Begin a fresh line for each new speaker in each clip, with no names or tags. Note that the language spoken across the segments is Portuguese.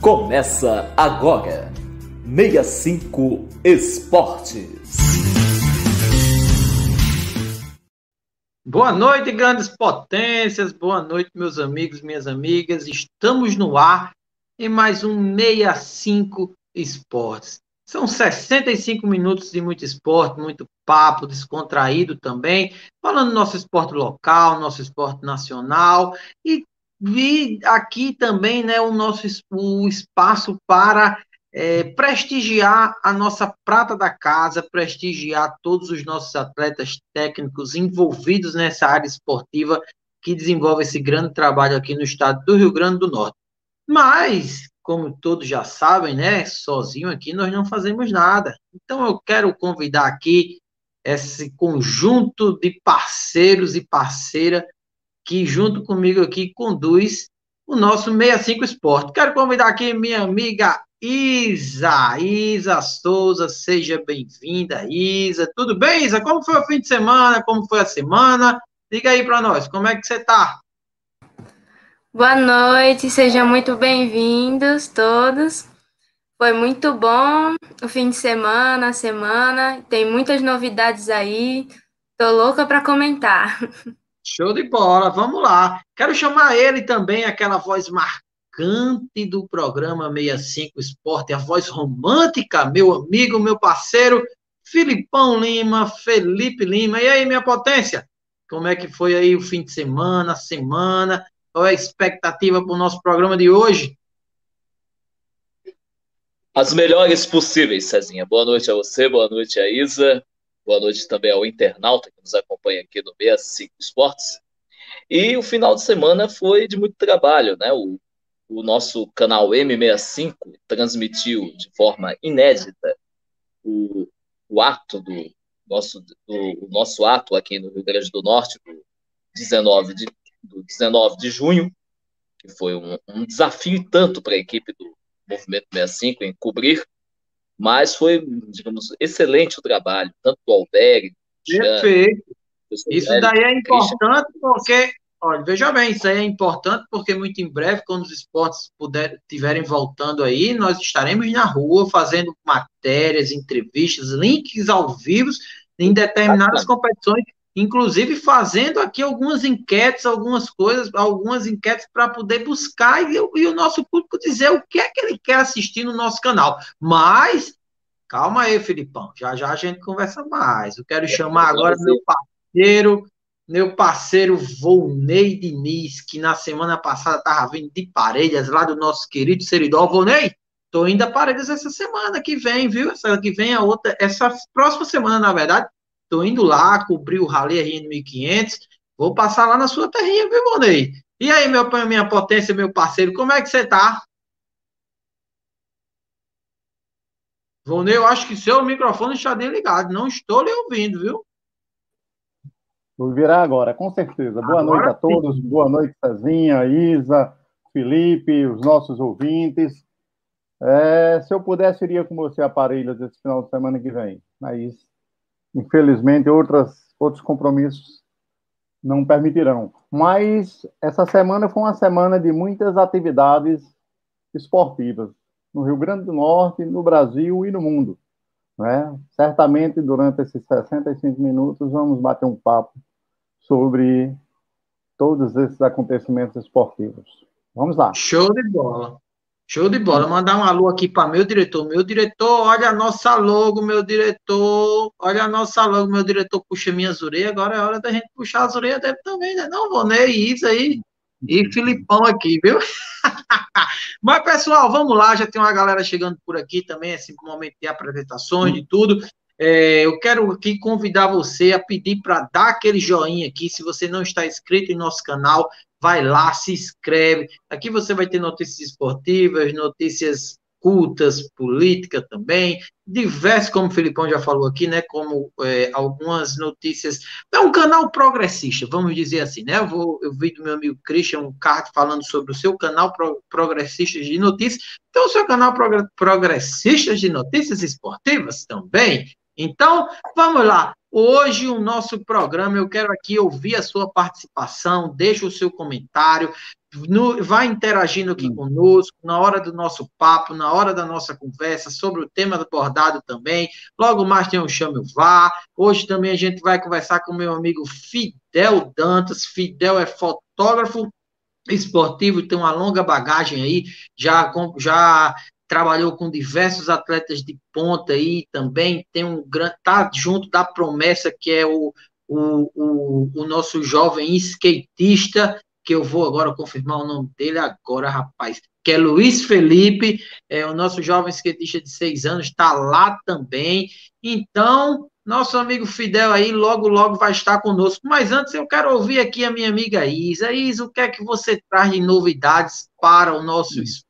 Começa agora. 65 Esportes.
Boa noite, grandes potências. Boa noite, meus amigos, minhas amigas. Estamos no ar em mais um 65 Esportes. São 65 minutos de muito esporte, muito papo, descontraído também, falando do nosso esporte local, nosso esporte nacional e vi aqui também né, o nosso o espaço para é, prestigiar a nossa prata da casa, prestigiar todos os nossos atletas técnicos envolvidos nessa área esportiva que desenvolve esse grande trabalho aqui no estado do Rio Grande do Norte. Mas, como todos já sabem, né, sozinho aqui nós não fazemos nada. Então eu quero convidar aqui esse conjunto de parceiros e parceira que junto comigo aqui conduz o nosso 65 Esporte. Quero convidar aqui minha amiga Isa, Isa Souza, seja bem-vinda, Isa. Tudo bem, Isa? Como foi o fim de semana? Como foi a semana? Diga aí para nós, como é que você está?
Boa noite, sejam muito bem-vindos todos. Foi muito bom o fim de semana, a semana, tem muitas novidades aí. Tô louca para comentar.
Show de bola, vamos lá. Quero chamar ele também, aquela voz marcante do programa 65 Esporte, a voz romântica, meu amigo, meu parceiro, Filipão Lima, Felipe Lima. E aí, minha potência? Como é que foi aí o fim de semana, a semana? Qual é a expectativa para o nosso programa de hoje?
As melhores possíveis, Cezinha. Boa noite a você, boa noite a Isa. Boa noite também ao internauta que nos acompanha aqui no 65 Esportes. E o final de semana foi de muito trabalho, né? O, o nosso canal M65 transmitiu de forma inédita o, o ato do nosso, do, o nosso ato aqui no Rio Grande do Norte, do 19 de, do 19 de junho, que foi um, um desafio tanto para a equipe do Movimento 65 em cobrir mas foi, digamos, excelente o trabalho, tanto do Alberg,
Perfeito. Isso daí é importante porque, olha, veja bem, isso aí é importante porque muito em breve, quando os esportes puder, tiverem voltando aí, nós estaremos na rua fazendo matérias, entrevistas, links ao vivo em determinadas competições inclusive fazendo aqui algumas enquetes, algumas coisas, algumas enquetes para poder buscar e, e, o nosso público dizer o que é que ele quer assistir no nosso canal. Mas, calma aí, Filipão, já já a gente conversa mais. Eu quero é, chamar agora meu parceiro, meu parceiro Volney Diniz, que na semana passada estava vindo de Parelhas, lá do nosso querido Seridó. Volney, tô indo a Parelhas essa semana que vem, viu? Essa que vem a outra, essa próxima semana, na verdade, Estou indo lá, cobrir o Rally RN 1500. Vou passar lá na sua terrinha, viu, Bonei? E aí, meu pai, minha potência, meu parceiro, como é que você tá? Vonei, eu acho que seu microfone está desligado. Não estou lhe ouvindo, viu?
Vou virar agora, com certeza. Boa agora noite a todos. Sim. Boa noite, Cezinha, Isa, Felipe, os nossos ouvintes. É, se eu pudesse, iria com você a Parelhas esse final de semana que vem. Mas Infelizmente, outras, outros compromissos não permitirão. Mas essa semana foi uma semana de muitas atividades esportivas no Rio Grande do Norte, no Brasil e no mundo. Né? Certamente, durante esses 65 minutos, vamos bater um papo sobre todos esses acontecimentos esportivos. Vamos lá.
Show de bola. Show de bola. Mandar um alô aqui para meu diretor. Meu diretor, olha a nossa logo, meu diretor. Olha a nossa logo, meu diretor puxa minhas orelhas. Agora é hora da gente puxar as orelhas dele também, né? Não, Vonei, Isa aí. E Filipão aqui, viu? Mas, pessoal, vamos lá. Já tem uma galera chegando por aqui também. Esse momento de apresentações, de tudo. É, eu quero aqui convidar você a pedir para dar aquele joinha aqui. Se você não está inscrito em nosso canal, vai lá, se inscreve. Aqui você vai ter notícias esportivas, notícias cultas, política também, diversos, como o Filipão já falou aqui, né, como é, algumas notícias, é um canal progressista, vamos dizer assim, né, eu, vou, eu vi do meu amigo Christian um card falando sobre o seu canal pro, progressistas de notícias, então o seu canal progressistas de notícias esportivas também, então, vamos lá. Hoje, o nosso programa, eu quero aqui ouvir a sua participação, deixa o seu comentário, no, vai interagindo aqui hum. conosco, na hora do nosso papo, na hora da nossa conversa, sobre o tema do bordado também. Logo mais tem o Chame o Vá. Hoje também a gente vai conversar com o meu amigo Fidel Dantas. Fidel é fotógrafo esportivo, tem uma longa bagagem aí, já, já trabalhou com diversos atletas de ponta aí também, tem um grande, tá junto da promessa que é o, o, o, o nosso jovem skatista, que eu vou agora confirmar o nome dele agora, rapaz, que é Luiz Felipe, é o nosso jovem skatista de seis anos, está lá também. Então, nosso amigo Fidel aí logo, logo vai estar conosco. Mas antes eu quero ouvir aqui a minha amiga Isa. Isa, o que é que você traz de novidades para o nosso esporte,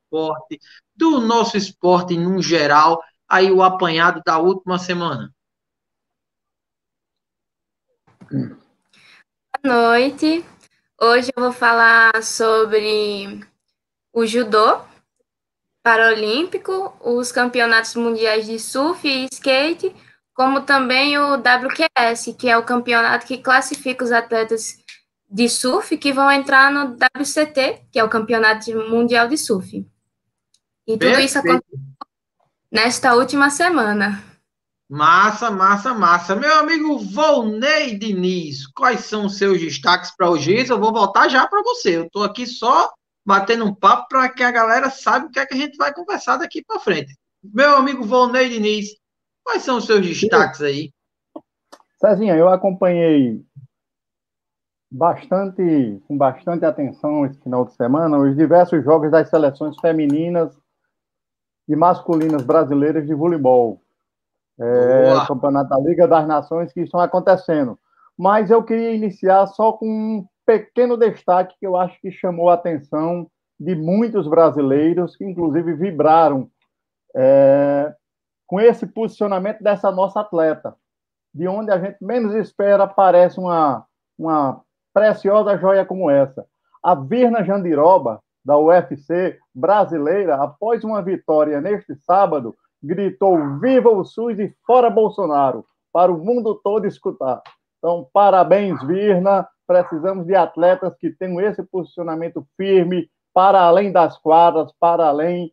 do nosso esporte no geral, aí o apanhado da última semana?
Boa noite. Hoje eu vou falar sobre o judô paralímpico, os campeonatos mundiais de surf e skate, como também o WQS, que é o campeonato que classifica os atletas de surf que vão entrar no WCT, que é o campeonato mundial de surf. E tudo Perfeito. isso aconteceu nesta última semana.
Massa, massa, massa. Meu amigo Volney Diniz, quais são os seus destaques para hoje? Eu vou voltar já para você. Eu estou aqui só batendo um papo para que a galera saiba o que é que a gente vai conversar daqui para frente. Meu amigo Volney Diniz, quais são os seus destaques aí?
Cezinha, eu acompanhei bastante, com bastante atenção esse final de semana os diversos jogos das seleções femininas e masculinas brasileiras de voleibol é, o campeonato da Liga das Nações que estão acontecendo. Mas eu queria iniciar só com um pequeno destaque que eu acho que chamou a atenção de muitos brasileiros, que inclusive vibraram é, com esse posicionamento dessa nossa atleta, de onde a gente menos espera aparece uma, uma preciosa joia como essa. A Virna Jandiroba, da UFC brasileira, após uma vitória neste sábado, gritou Viva o SUS e fora Bolsonaro, para o mundo todo escutar. Então, parabéns, Virna. Precisamos de atletas que tenham esse posicionamento firme para além das quadras, para além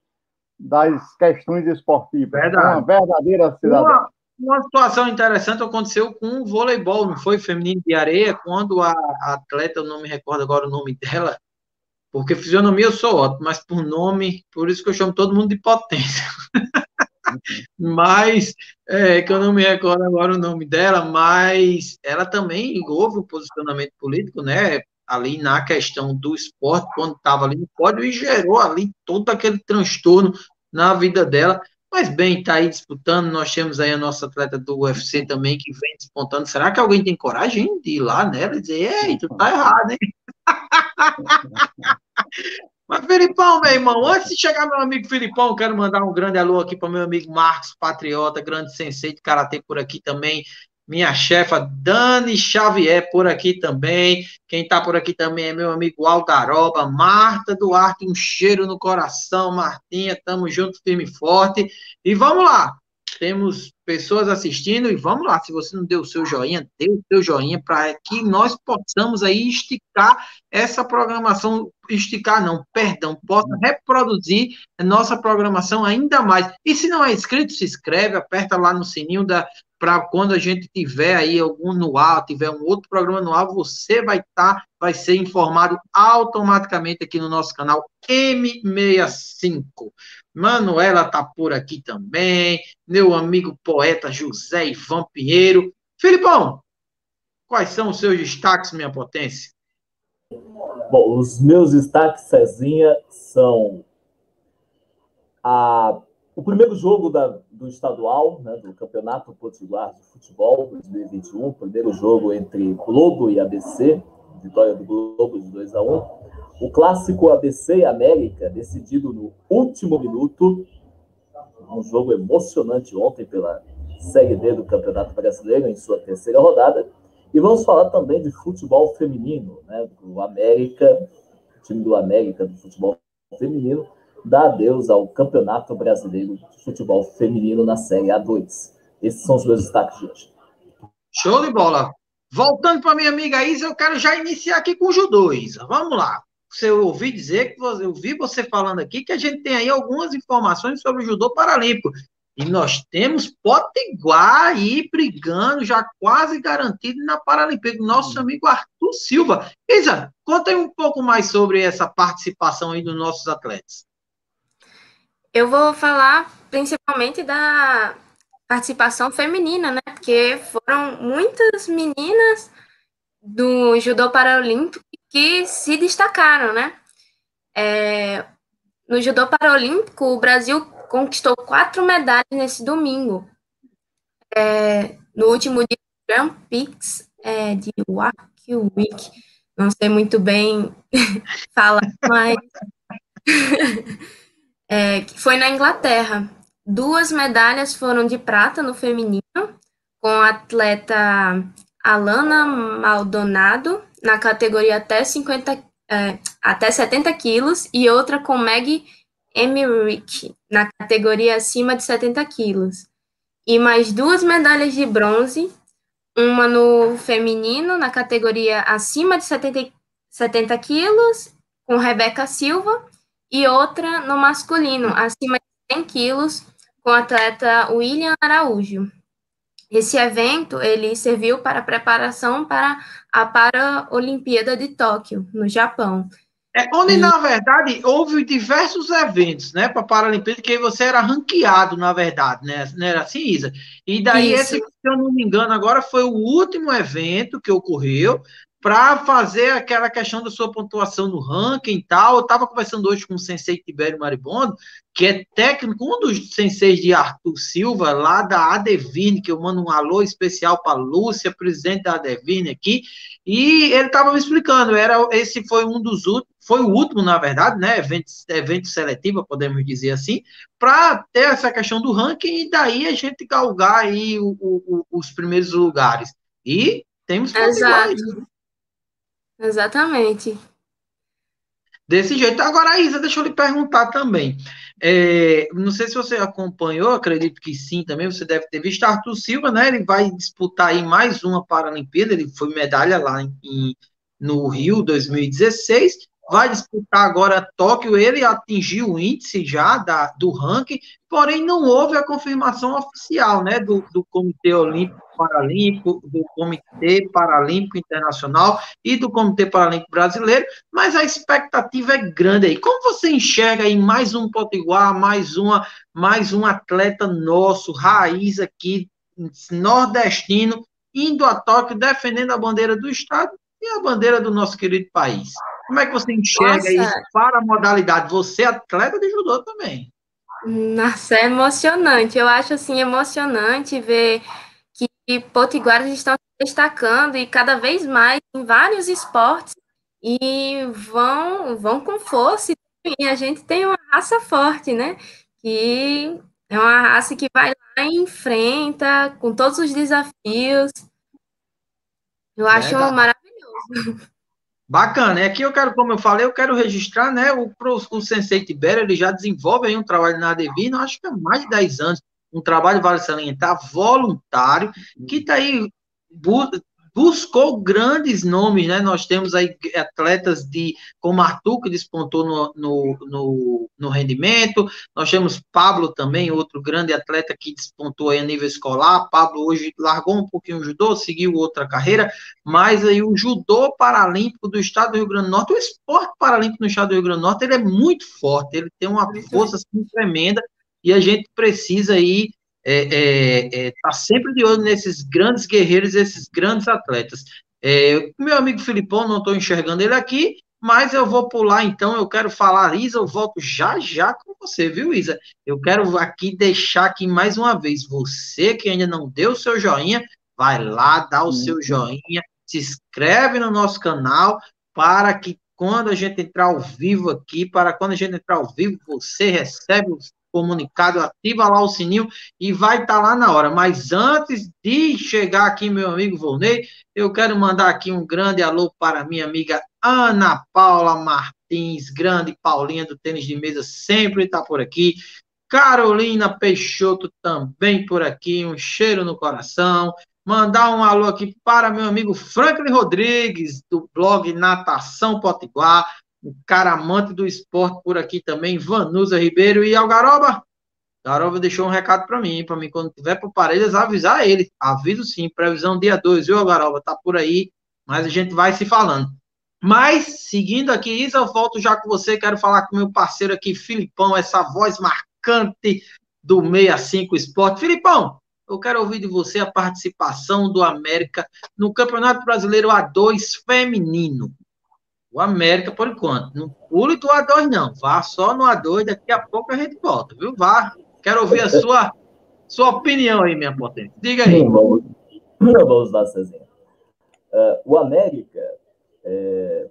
das questões esportivas. Verdade. Uma verdadeira cidadã.
Uma, uma, situação interessante aconteceu com o voleibol, não foi? Feminino de areia, quando a, a atleta, eu não me recordo agora o nome dela, porque fisionomia eu sou ótimo, mas por nome, por isso que eu chamo todo mundo de potência. mas é, que eu não me recordo agora o nome dela, mas ela também houve um posicionamento político, né? Ali na questão do esporte, quando estava ali no pódio, e gerou ali todo aquele transtorno na vida dela. Mas bem, está aí disputando. Nós temos aí a nossa atleta do UFC também que vem disputando. Será que alguém tem coragem de ir lá nela e dizer, ei, tu tá errado, hein? Mas, Filipão, meu irmão, antes de chegar meu amigo Filipão, quero mandar um grande alô aqui para meu amigo Marcos Patriota, grande sensei de Karatê por aqui também. Minha chefa Dani Xavier por aqui também. Quem está por aqui também é meu amigo Algaroba, Marta Duarte, um cheiro no coração, Martinha, tamo junto, firme e forte. E vamos lá, temos pessoas assistindo e vamos lá, se você não deu o seu joinha, dê o seu joinha para que nós possamos aí esticar essa programação, esticar não, perdão, possa reproduzir nossa programação ainda mais. E se não é inscrito, se inscreve, aperta lá no sininho da para quando a gente tiver aí algum no ar, tiver um outro programa no ar, você vai estar, tá, vai ser informado automaticamente aqui no nosso canal M65. Manuela tá por aqui também, meu amigo poeta José Ivan Pinheiro. Filipão, quais são os seus destaques, minha potência?
Bom, os meus destaques, Cezinha, são a, o primeiro jogo da, do estadual, né, do Campeonato Potiguar de Futebol 2021, primeiro jogo entre Globo e ABC, vitória do Globo de 2 a 1 o clássico ABC América, decidido no último minuto, um jogo emocionante ontem pela Série D do Campeonato Brasileiro, em sua terceira rodada. E vamos falar também de futebol feminino, né? O América, time do América do futebol feminino, dá adeus ao Campeonato Brasileiro de Futebol Feminino na Série A2. Esses são os meus destaques de hoje.
Show de bola! Voltando para minha amiga Isa, eu quero já iniciar aqui com o judô, Isa. Vamos lá. eu ouvi dizer que eu vi você falando aqui que a gente tem aí algumas informações sobre o judô paralímpico. E nós temos Potiguar aí brigando, já quase garantido na Paralimpíada, nosso amigo Arthur Silva. Isa, conta aí um pouco mais sobre essa participação aí dos nossos atletas.
Eu vou falar principalmente da participação feminina, né? Porque foram muitas meninas do judô paralímpico que se destacaram, né? É, no judô paralímpico, o Brasil conquistou quatro medalhas nesse domingo. É, no último dia do Grand Prix é, de Week, não sei muito bem falar, mas é, foi na Inglaterra. Duas medalhas foram de prata no feminino, com a atleta Alana Maldonado, na categoria até 50, é, até 70 quilos, e outra com Meg Emmerich, na categoria acima de 70 quilos. E mais duas medalhas de bronze, uma no feminino, na categoria acima de 70, 70 quilos, com Rebeca Silva, e outra no masculino, acima de 100 quilos, com o atleta William Araújo. Esse evento ele serviu para preparação para a Paralimpíada de Tóquio, no Japão,
é, onde, na verdade, houve diversos eventos, né, para a Paralimpíada, que você era ranqueado, na verdade, né? Não era assim, Isa? E daí, Isso. esse, se eu não me engano, agora foi o último evento que ocorreu, para fazer aquela questão da sua pontuação no ranking e tal. Eu estava conversando hoje com o sensei Tibério Maribondo, que é técnico, um dos senseis de Arthur Silva, lá da Adevine, que eu mando um alô especial para Lúcia, presidente da Adevine aqui, e ele estava me explicando, era esse foi um dos últimos, foi o último, na verdade, né, evento, evento seletivo, podemos dizer assim, para ter essa questão do ranking e daí a gente galgar aí o, o, os primeiros lugares. E temos
Exato. Exatamente.
Desse jeito. Agora, Isa, deixa eu lhe perguntar também. É, não sei se você acompanhou, acredito que sim também, você deve ter visto Arthur Silva, né? Ele vai disputar aí mais uma Paralimpíada, ele foi medalha lá em, no Rio 2016 vai disputar agora Tóquio, ele atingiu o índice já da, do ranking, porém não houve a confirmação oficial, né, do, do Comitê Olímpico Paralímpico, do Comitê Paralímpico Internacional e do Comitê Paralímpico Brasileiro, mas a expectativa é grande aí. Como você enxerga aí mais um potiguar, mais uma, mais um atleta nosso, raiz aqui, nordestino, indo a Tóquio, defendendo a bandeira do Estado e a bandeira do nosso querido país? Como é que você enxerga Nossa. isso para a modalidade? Você é atleta de judô também.
Nossa, é emocionante. Eu acho assim emocionante ver que potiguaras estão se destacando e cada vez mais em vários esportes e vão vão com força. E a gente tem uma raça forte, né? Que é uma raça que vai lá e enfrenta com todos os desafios. Eu acho maravilhoso.
Bacana. E aqui eu quero, como eu falei, eu quero registrar, né, o, o Sensei Tibério, ele já desenvolve aí um trabalho na Adevino, acho que há mais de 10 anos, um trabalho, vale salientar, voluntário, que está aí buscou grandes nomes, né? Nós temos aí atletas de como Arthur, que despontou no, no, no, no, rendimento, nós temos Pablo também, outro grande atleta que despontou aí a nível escolar. Pablo hoje largou um pouquinho o judô, seguiu outra carreira, mas aí o judô paralímpico do estado do Rio Grande do Norte, o esporte paralímpico no estado do Rio Grande do Norte, ele é muito forte, ele tem uma força assim, tremenda e a gente precisa aí é, é, é, tá sempre de olho nesses grandes guerreiros, esses grandes atletas. É, meu amigo Filipão, não estou enxergando ele aqui, mas eu vou pular então, eu quero falar, Isa, eu volto já já com você, viu, Isa? Eu quero aqui deixar aqui mais uma vez, você que ainda não deu o seu joinha, vai lá, dá o seu joinha, se inscreve no nosso canal, para que quando a gente entrar ao vivo aqui, para quando a gente entrar ao vivo, você recebe os comunicado, ativa lá o sininho e vai estar tá lá na hora. Mas antes de chegar aqui, meu amigo Volney, eu quero mandar aqui um grande alô para minha amiga Ana Paula Martins, grande Paulinha do tênis de mesa, sempre está por aqui. Carolina Peixoto também por aqui, um cheiro no coração. Mandar um alô aqui para meu amigo Franklin Rodrigues, do blog Natação Potiguar o cara amante do esporte por aqui também, Vanusa Ribeiro e Algaroba. Garoba deixou um recado para mim, para mim, quando tiver para Parelhas, avisar ele. Aviso sim, previsão dia 2, viu, Garoba? Tá por aí, mas a gente vai se falando. Mas, seguindo aqui, Isa, eu volto já com você. Quero falar com meu parceiro aqui, Filipão, essa voz marcante do 65 Esporte. Filipão, eu quero ouvir de você a participação do América no Campeonato Brasileiro A2 Feminino. O América, por enquanto. Não pule do A2, não. Vá só no A2, daqui a pouco a gente volta, viu? Vá Quero ouvir a sua, sua opinião aí, minha potência. Diga aí.
Vamos, vamos lá, Cezinha. Uh, o América é,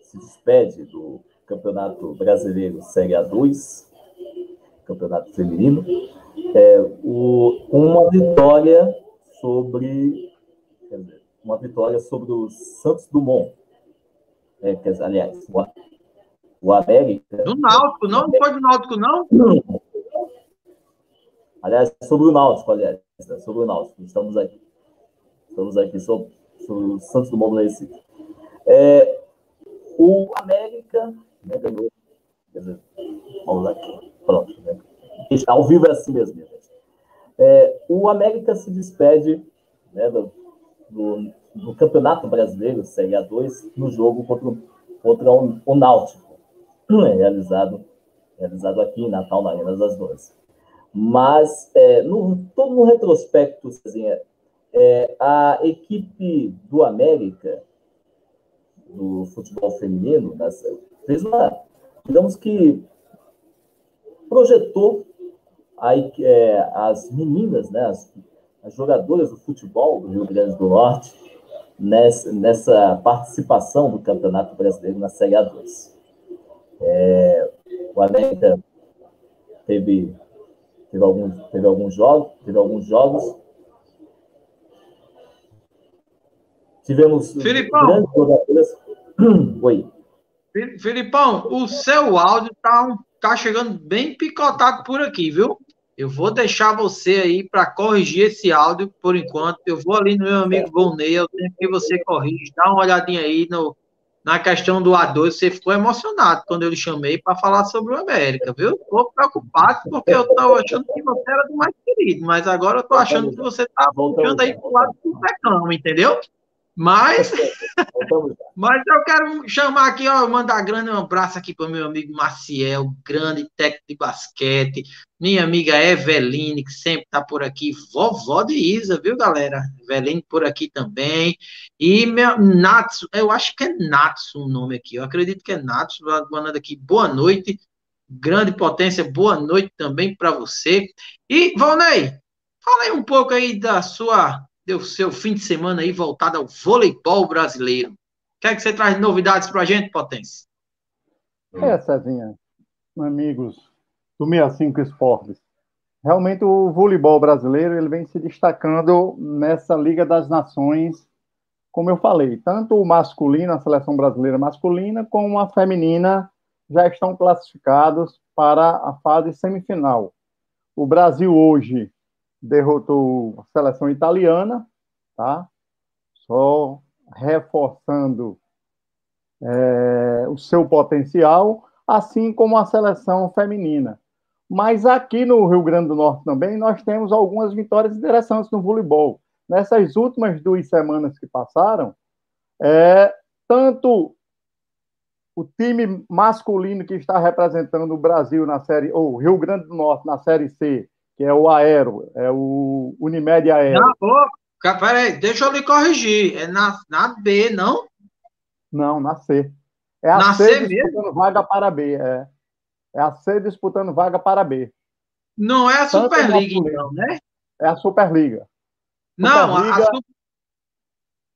se despede do Campeonato Brasileiro Série A2, Campeonato Feminino, é, o, uma vitória sobre dizer, uma vitória sobre o Santos Dumont. É, aliás, o, o América.
Do Náutico, não? Não foi do Náutico, não?
Aliás, sobre o Náutico, aliás, né? sobre o Náutico, estamos aqui. Estamos aqui sobre, sobre o Santos do Mundo Recife. É, o América né, ganhou. Vamos aqui. Pronto. Né? Ao vivo é assim mesmo, gente. É, o América se despede né, do, do, do, Campeonato Brasileiro, Série A2, no jogo contra, contra o, Náutico, realizado, realizado aqui em Natal, na Arena das Duas. Mas, é, no, todo no retrospecto, Cezinha, é, a equipe do América, do futebol feminino, fez uma, digamos que, projetou aí, é, as meninas, né, as, as jogadoras do futebol do Rio Grande do Norte, nessa, nessa participação do Campeonato Brasileiro na Série A2. É, o América teve Teve alguns, teve alguns jogos, teve alguns jogos. Tivemos
Filipão,
grandes jogadores. Oi.
Filipão, o seu áudio tá, tá chegando bem picotado por aqui, viu? Eu vou deixar você aí para corrigir esse áudio por enquanto. Eu vou ali no meu amigo Volney, eu tenho que você corrija. Dá uma olhadinha aí no, na questão do A2, você ficou emocionado quando eu lhe chamei para falar sobre o América, viu? Estou preocupado porque eu estava achando que você era do mais querido, mas agora eu estou achando que você está voltando aí para o lado do pecão, entendeu? Mas, mas eu quero chamar aqui, ó, mandar grande um abraço aqui para o meu amigo Maciel, grande técnico de basquete, minha amiga Eveline, que sempre está por aqui, vovó de Isa, viu, galera? Eveline por aqui também, e meu, Natsu, eu acho que é Natsu o nome aqui, eu acredito que é Natsu, mandando aqui, boa noite, grande potência, boa noite também para você. E, Valnei, fala aí um pouco aí da sua deu seu fim de semana aí voltado ao voleibol brasileiro. O que é que você traz de novidades para a gente, Potência?
É, Cezinha, amigos do 65 Esportes. Realmente o voleibol brasileiro ele vem se destacando nessa Liga das Nações, como eu falei, tanto o masculino, a seleção brasileira masculina, como a feminina já estão classificados para a fase semifinal. O Brasil hoje derrotou a seleção italiana, tá? Só reforçando é, o seu potencial, assim como a seleção feminina. Mas aqui no Rio Grande do Norte também nós temos algumas vitórias interessantes no voleibol. Nessas últimas duas semanas que passaram, é, tanto o time masculino que está representando o Brasil na série, ou Rio Grande do Norte na série C, que é o Aero, é o Unimed Aero.
Não, peraí, deixa eu lhe corrigir. É na, na B, não?
Não, na C. É a
na
C,
C
disputando
mesmo?
vaga para B, é. É a C disputando vaga para B.
Não é a Superliga, então, né?
É a Superliga.
Não, a, a
Superliga-
Su-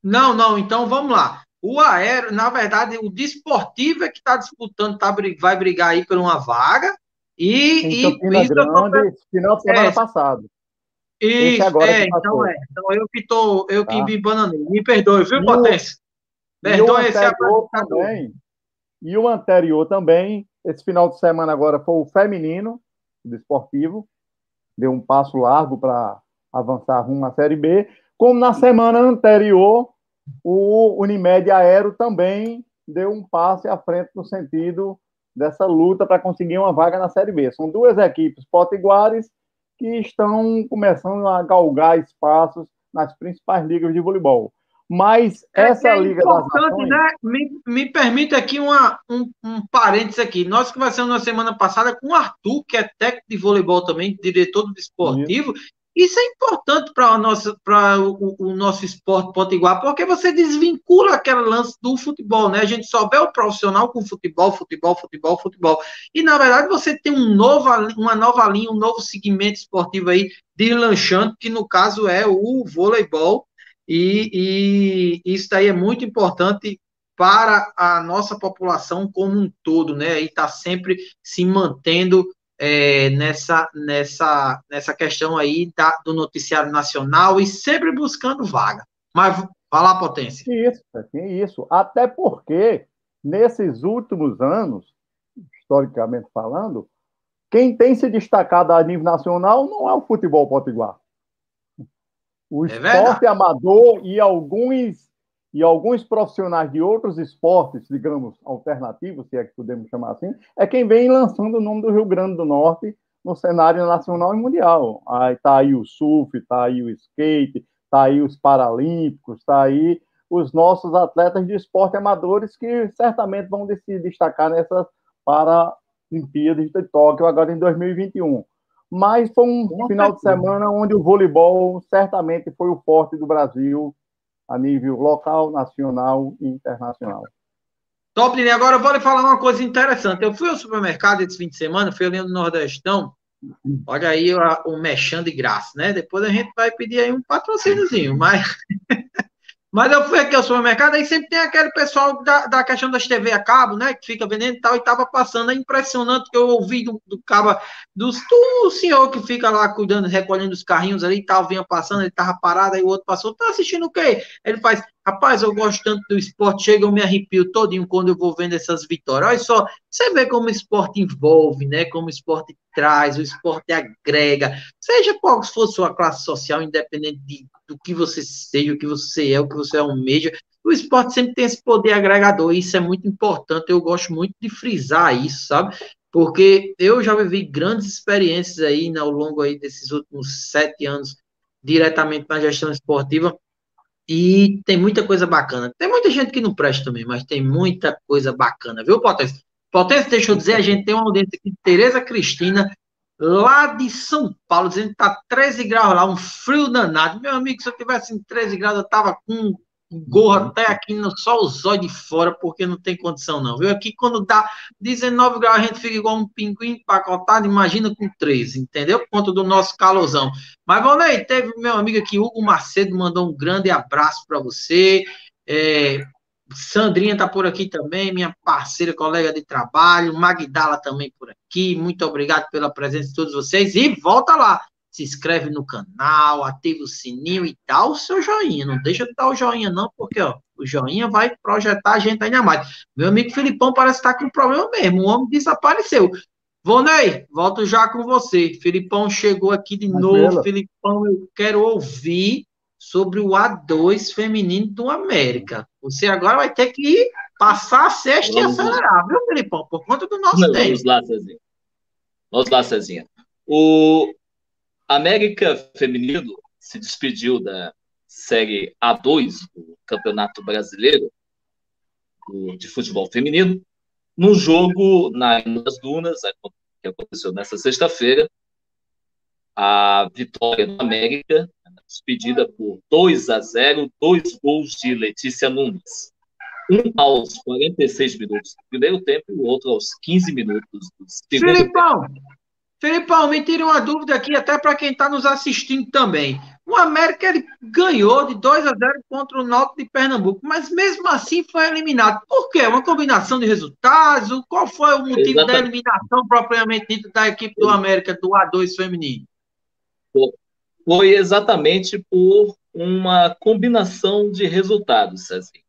não, não, então vamos lá. O Aero, na verdade, o Desportivo é que está disputando, tá, vai brigar aí por uma vaga. E,
Em
e
Campina
isso tô
Grande, final de semana
É.
passado.
Isso,
agora
é,
que
então é. Então eu que tô, eu que
Tá.
me bananei. Me perdoe, viu,
E o-
Potência?
E
Perdoe esse
anterior
apresentador.
também. E o anterior também, esse final de semana agora foi o feminino do esportivo, deu um passo largo para avançar rumo à Série B. Como na semana anterior, o Unimed Aero também deu um passe à frente no sentido dessa luta para conseguir uma vaga na Série B. São duas equipes potiguares que estão começando a galgar espaços nas principais ligas de voleibol. Mas é essa é Liga das Nações...
Né? Me, me permite aqui uma, um, um parênteses aqui. Nós conversamos na semana passada com o Arthur, que é técnico de voleibol também, diretor do esportivo, Isso. Isso é importante para o, o, nosso esporte potiguar, porque você desvincula aquele lance do futebol, né? A gente só vê o profissional com futebol, futebol, futebol, futebol. E, na verdade, você tem um novo, uma nova linha, um novo segmento esportivo aí deslanchando, que no caso é o voleibol. E, e isso aí é muito importante para a nossa população como um todo, né? E está sempre se mantendo é, nessa, nessa, nessa questão aí da, do noticiário nacional e sempre buscando vaga. Mas vai lá, potência.
Isso, é isso. Até porque, nesses últimos anos, historicamente falando, quem tem se destacado a nível nacional não é o futebol potiguar. O é esporte amador e alguns e alguns profissionais de outros esportes, digamos, alternativos, se é que podemos chamar assim, é quem vem lançando o nome do Rio Grande do Norte no cenário nacional e mundial. Aí está aí o surf, está aí o skate, está aí os paralímpicos, está aí os nossos atletas de esporte amadores que certamente vão se destacar nessas Paralimpíadas de Tóquio agora em 2021. Mas foi um final de semana onde o voleibol certamente foi o forte do Brasil a nível local, nacional e internacional.
Top, Lini. Agora eu vou lhe falar uma coisa interessante. Eu fui ao supermercado esse fim de semana, fui ali no Nordestão. Olha aí o, o mexão de graça, né? Depois a gente vai pedir aí um patrocíniozinho, mas Mas eu fui aqui ao supermercado, aí sempre tem aquele pessoal da, da questão das TV a cabo, né? Que fica vendendo e tal, e tava passando. É impressionante que eu ouvi do, do cabo, do, do senhor que fica lá cuidando, recolhendo os carrinhos ali e tal, vinha passando, ele tava parado, aí o outro passou, tá assistindo o quê? Ele faz, rapaz, eu gosto tanto do esporte, chega, eu me arrepio todinho quando eu vou vendo essas vitórias. Olha só, você vê como o esporte envolve, né? Como o esporte traz, o esporte agrega, seja qual for sua classe social, independente de do que você seja, o que você é, o que você almeja. O esporte sempre tem esse poder agregador, isso é muito importante. Eu gosto muito de frisar isso, sabe? Porque eu já vivi grandes experiências aí né, ao longo aí desses últimos sete anos diretamente na gestão esportiva e tem muita coisa bacana. Tem muita gente que não presta também, mas tem muita coisa bacana, viu, Potência? Potência, deixa eu dizer, a gente tem uma audiência aqui de Tereza Cristina, lá de São Paulo, dizendo que tá 13 graus lá, um frio danado. Meu amigo, se eu tivesse em 13 graus, eu tava com gorro até aqui no só os olhos de fora, porque não tem condição não, viu? Aqui quando dá 19 graus, a gente fica igual um pinguim empacotado, imagina com 13, entendeu? Por conta do nosso calorzão. Mas, Valnei, teve meu amigo aqui, Hugo Macedo, mandou um grande abraço para você. É, Sandrinha está por aqui também, minha parceira, colega de trabalho. Magdala também por aqui. Muito obrigado pela presença de todos vocês. E volta lá. Se inscreve no canal, ativa o sininho e dá o seu joinha. Não deixa de dar o joinha, não, porque ó, o joinha vai projetar a gente ainda mais. Meu amigo Filipão parece estar tá com problema mesmo. O homem desapareceu. Vonei, volto já com você. Filipão chegou aqui de Mas novo. Ela. Filipão, eu quero ouvir sobre o A2 feminino do América. Você agora vai ter que passar a sexta vamos e acelerar, viu, Felipão? Por conta do nosso
Não, tempo. Vamos lá, Cezinha. Vamos lá, Cezinha. O América Feminino se despediu da Série A2 do Campeonato Brasileiro de Futebol Feminino num jogo nas Dunas, que aconteceu nessa sexta-feira. A vitória do América despedida por 2 a 0, dois gols de Letícia Nunes. Um aos 46 minutos do primeiro tempo e o outro aos 15 minutos do segundo
Filipão, tempo. Filipão, me tira uma dúvida aqui, até para quem está nos assistindo também. O América ele ganhou de 2 a 0 contra o Náutico de Pernambuco, mas mesmo assim foi eliminado. Por quê? Uma combinação de resultados? Qual foi o motivo Exatamente. da eliminação propriamente dita da equipe do América do A2 feminino?
foi exatamente por uma combinação de resultados, Cezinho.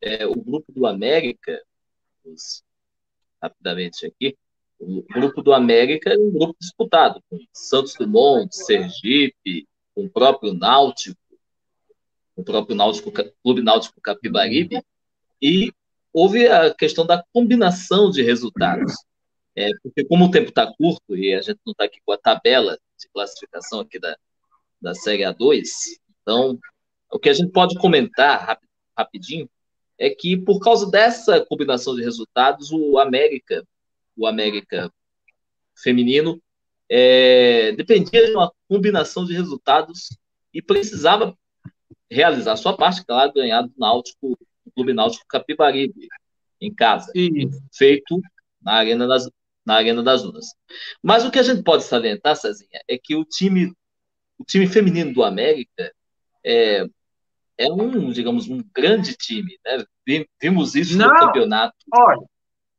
É, o grupo do América, rapidamente aqui, o grupo do América é um grupo disputado, com Santos Dumont, Sergipe, com o próprio Náutico, o próprio Náutico, Clube Náutico Capibaribe, e houve a questão da combinação de resultados. É, porque como o tempo está curto e a gente não está aqui com a tabela de classificação aqui da, da Série A2, então o que a gente pode comentar rapidinho é que por causa dessa combinação de resultados, o América, o América feminino, é, dependia de uma combinação de resultados e precisava realizar sua parte, claro, ganhar do Náutico, do Clube Náutico Capibaribe, em casa, Sim. feito na Arena das, na Arena das Dunas. Mas o que a gente pode salientar, Cezinha, é que o time, o time feminino do América é, é um, digamos, um grande time, né? Vimos isso Não, no campeonato.
Olha,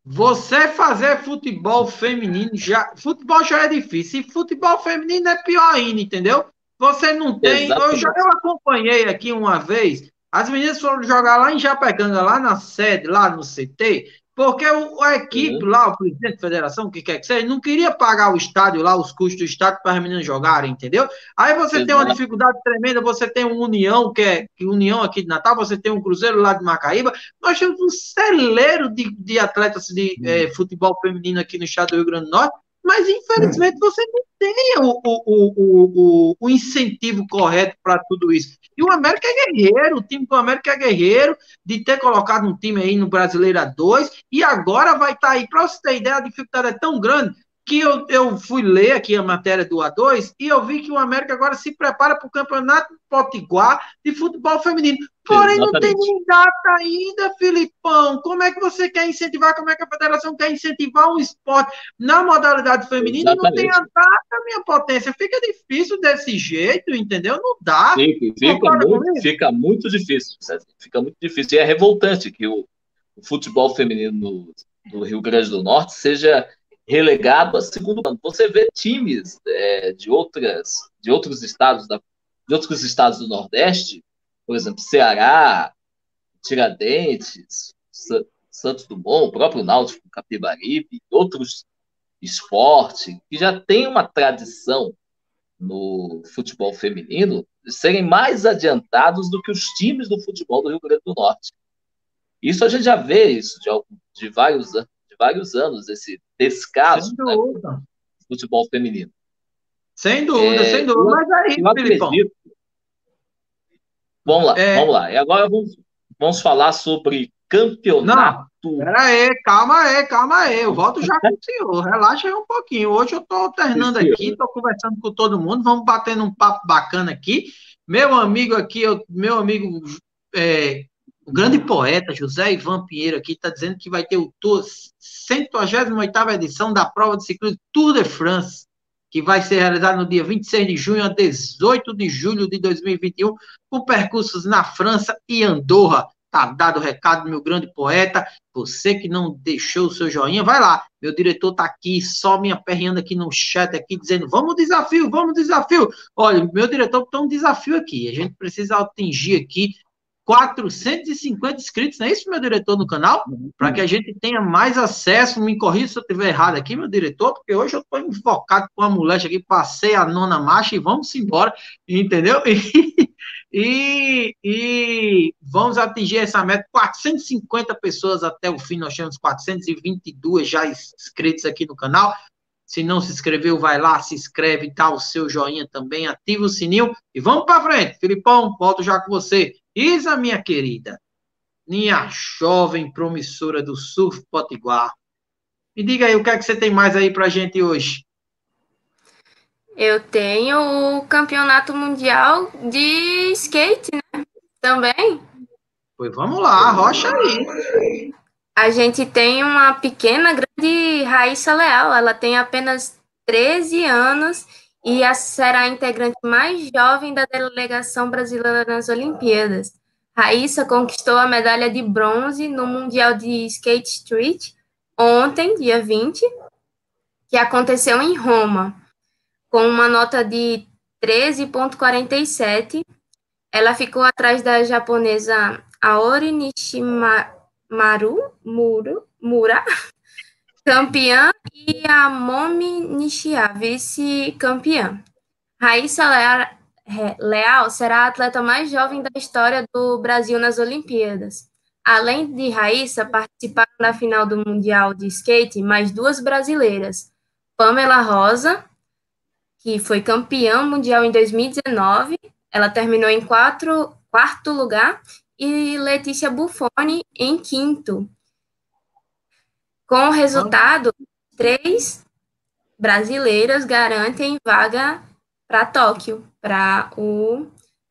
você fazer futebol feminino já, futebol já é difícil. E futebol feminino é pior ainda, entendeu? Você não tem. Eu já eu acompanhei aqui uma vez. As meninas foram jogar lá em Japecanga, lá na sede, lá no CT, porque o, a equipe uhum. lá, o presidente da federação, o que quer que seja, não queria pagar o estádio lá, os custos do estádio para as meninas jogarem, entendeu? Aí você Exato. tem uma dificuldade tremenda, você tem um União, que é que União aqui de Natal, você tem um Cruzeiro lá de Macaíba, nós temos um celeiro de, de atletas de uhum. é, futebol feminino aqui no estado do Rio Grande do Norte, mas infelizmente você não tem o, o, o, o, incentivo correto para tudo isso. E o América é guerreiro, o time do América é guerreiro de ter colocado um time aí no Brasileira 2 e agora vai estar tá aí. Para você ter ideia, a dificuldade é tão grande que eu, eu fui ler aqui a matéria do A2 e eu vi que o América agora se prepara para o Campeonato Potiguar de futebol feminino. Porém, Exatamente. não tem nem data ainda, Filipão. Como é que você quer incentivar? Como é que a federação quer incentivar um esporte na modalidade feminina e não tem a data, minha potência? Fica difícil desse jeito, entendeu? Não dá.
Fica, fica, muito, fica muito difícil, Fica muito difícil. E é revoltante que o, o futebol feminino do Rio Grande do Norte seja relegado a segundo plano. Você vê times é, de outras de outros estados da, de outros estados do Nordeste, por exemplo, Ceará, Tiradentes, Santos Dumont, o próprio Náutico, Capibaribe, outros esportes que já tem uma tradição no futebol feminino serem mais adiantados do que os times do futebol do Rio Grande do Norte. Isso a gente já vê isso de, de vários anos de vários anos, esse descaso né, do futebol feminino.
Sem dúvida, é, sem dúvida. Mas aí, eu acredito.
Vamos lá, é... vamos lá. E agora vamos, vamos falar sobre campeonato.
Não, pera aí, calma aí, calma aí. Eu volto já com o senhor. Relaxa aí um pouquinho. Hoje eu estou alternando aqui, estou conversando com todo mundo. Vamos batendo um papo bacana aqui. Meu amigo aqui, meu amigo é, o grande poeta José Ivan Pinheiro aqui está dizendo que vai ter o 188 edição da prova de ciclismo Tour de France, que vai ser realizada no dia 26 de junho a 18 de julho de 2021, com percursos na França e Andorra. Tá dado o recado, meu grande poeta. Você que não deixou o seu joinha, vai lá. Meu diretor tá aqui, só me aperreando aqui no chat aqui, dizendo: vamos desafio, vamos desafio. Olha, meu diretor tem um desafio aqui. A gente precisa atingir aqui 450 inscritos, não é isso, meu diretor, no canal? Para que a gente tenha mais acesso. Me corrija se eu estiver errado aqui, meu diretor, porque hoje eu estou enfocado com a mulher aqui, passei a nona marcha e vamos embora, entendeu? E, e, e, vamos atingir essa meta. 450 pessoas até o fim, nós temos 422 já inscritos aqui no canal. Se não se inscreveu, vai lá, se inscreve, dá o seu joinha também, ativa o sininho e vamos para frente. Filipão, volto já com você. Isa, minha querida, minha jovem promissora do surf potiguar. Me diga aí, o que é que você tem mais aí para a gente hoje?
Eu tenho o campeonato mundial de skate, né? Também.
Pois vamos lá, rocha aí.
A gente tem uma pequena, grande Raíssa Leal. Ela tem apenas 13 anos e será a integrante mais jovem da delegação brasileira nas Olimpíadas. Raíssa conquistou a medalha de bronze no Mundial de Skate Street ontem, dia 20, que aconteceu em Roma, com uma nota de 13,47. Ela ficou atrás da japonesa Aori Nishimaru Mura, campeã, e a Momi Nishia, vice-campeã. Raíssa Leal será a atleta mais jovem da história do Brasil nas Olimpíadas. Além de Raíssa, participaram da final do Mundial de Skate mais duas brasileiras, Pamela Rosa, que foi campeã mundial em 2019, ela terminou em quatro, quarto lugar, e Letícia Buffoni em quinto. Com o resultado, três brasileiras garantem vaga para Tóquio, para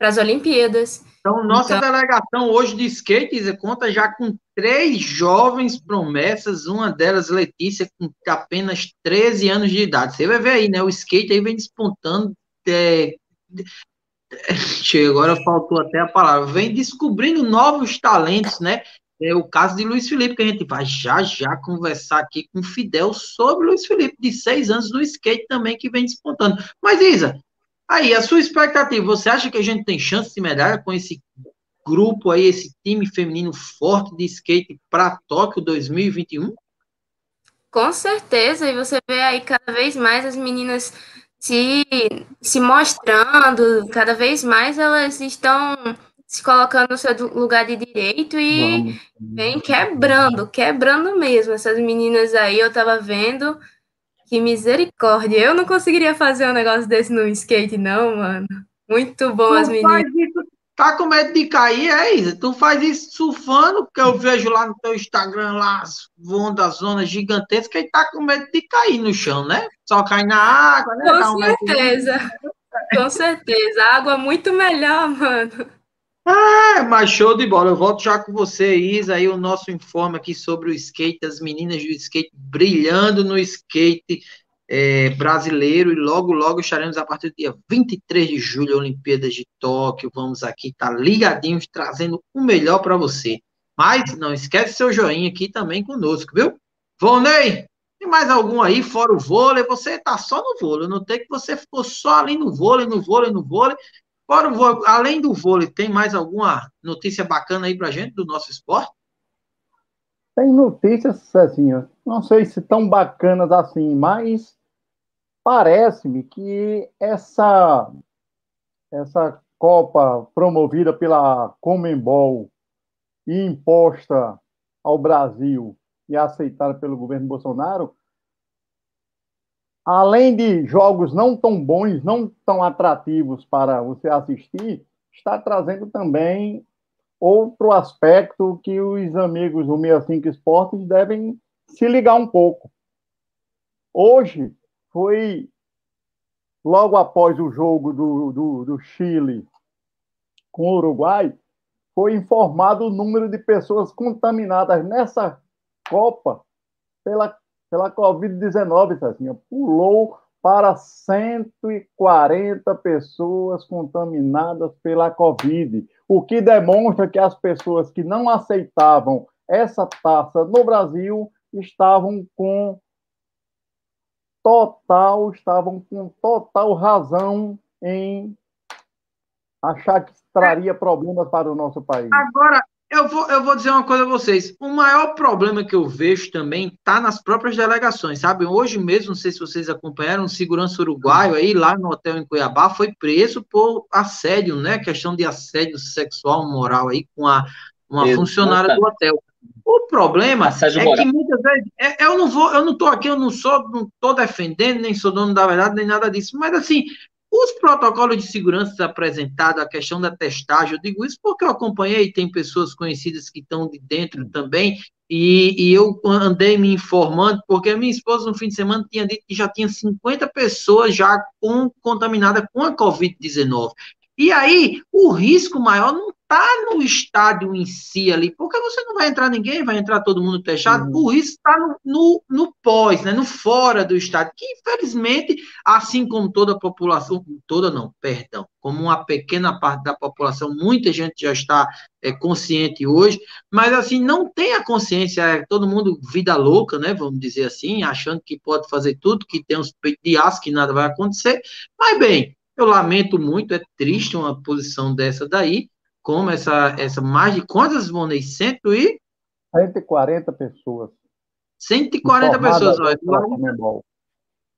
as Olimpíadas.
Então, nossa então, delegação hoje de skate conta já com três jovens promessas, uma delas, Letícia, com apenas 13 anos de idade. Você vai ver aí, né? O skate aí vem despontando. É... Chega, agora faltou até a palavra. Vem descobrindo novos talentos, né? É o caso de Luiz Felipe, que a gente vai já já conversar aqui com o Fidel sobre Luiz Felipe, de seis anos do skate também, que vem despontando. Mas, Isa, aí, a sua expectativa, você acha que a gente tem chance de medalha com esse grupo aí, esse time feminino forte de skate para Tóquio 2021?
Com certeza, e você vê aí cada vez mais as meninas se, se mostrando, cada vez mais elas estão se colocando no seu lugar de direito e Vamos. vem quebrando, quebrando mesmo. Essas meninas aí, eu tava vendo, que misericórdia. Eu não conseguiria fazer um negócio desse no skate, não, mano. Muito bom tu as meninas.
Isso, tá com medo de cair, é isso? Tu faz isso surfando, porque eu vejo lá no teu Instagram lá voando das zonas gigantescas e tá com medo de cair no chão, né? Só cai na água, né?
Com certeza. Com certeza. A água é muito melhor, mano.
Ah, mas show de bola. Eu volto já com você, Isa, aí o nosso informe aqui sobre o skate, as meninas do skate brilhando no skate é, brasileiro e logo, logo estaremos a partir do dia 23 de julho, Olimpíadas de Tóquio. Vamos aqui estar tá ligadinhos, trazendo o melhor para você. Mas não esquece seu joinha aqui também conosco, viu? Vonei, tem mais algum aí, fora o vôlei? Você tá só no vôlei. Eu notei que você ficou só ali no vôlei, no vôlei, no vôlei. Além do vôlei, tem mais alguma notícia bacana aí pra gente do nosso esporte?
Tem notícias, Cezinha, não sei se tão bacanas assim, mas parece-me que essa, essa Copa promovida pela Comembol e imposta ao Brasil e aceitada pelo governo Bolsonaro além de jogos não tão bons, não tão atrativos para você assistir, está trazendo também outro aspecto que os amigos do 65 Esportes devem se ligar um pouco. Hoje foi logo após o jogo do, do, do Chile com o Uruguai, foi informado o número de pessoas contaminadas nessa Copa pela pela Covid-19, Cezinha, pulou para 140 pessoas contaminadas pela Covid, o que demonstra que as pessoas que não aceitavam essa taxa no Brasil estavam com total, estavam com total razão em achar que traria problemas para o nosso país.
Agora, eu vou, eu vou dizer uma coisa a vocês. O maior problema que eu vejo também está nas próprias delegações, sabe? Hoje mesmo, não sei se vocês acompanharam, um segurança uruguaio aí, lá no hotel em Cuiabá, foi preso por assédio, né? Questão de assédio sexual, moral aí, com a, uma Exatamente. funcionária do hotel. O problema assédio é moral. que muitas vezes, é, eu não vou, eu não estou aqui, eu não sou, não estou defendendo, nem sou dono da verdade, nem nada disso, mas assim, os protocolos de segurança apresentados, a questão da testagem, eu digo isso porque eu acompanhei, tem pessoas conhecidas que estão de dentro também, e, e, eu andei me informando, porque a minha esposa no fim de semana tinha dito que já tinha 50 pessoas já com, contaminadas com a Covid-19. E aí, o risco maior não está no estádio em si ali, porque você não vai entrar ninguém, vai entrar todo mundo fechado, uhum. o risco está no, no, no, pós, né, no fora do estádio, que infelizmente, assim como toda a população, toda não, perdão, como uma pequena parte da população, muita gente já está é, consciente hoje, mas assim, não tem a consciência, é todo mundo vida louca, né, vamos dizer assim, achando que pode fazer tudo, que tem uns peitos de aço, que nada vai acontecer, mas bem, eu lamento muito, é triste uma posição dessa daí, como essa, essa mais de quantas Vonei? Cento e...
140 pessoas.
140 pessoas, olha.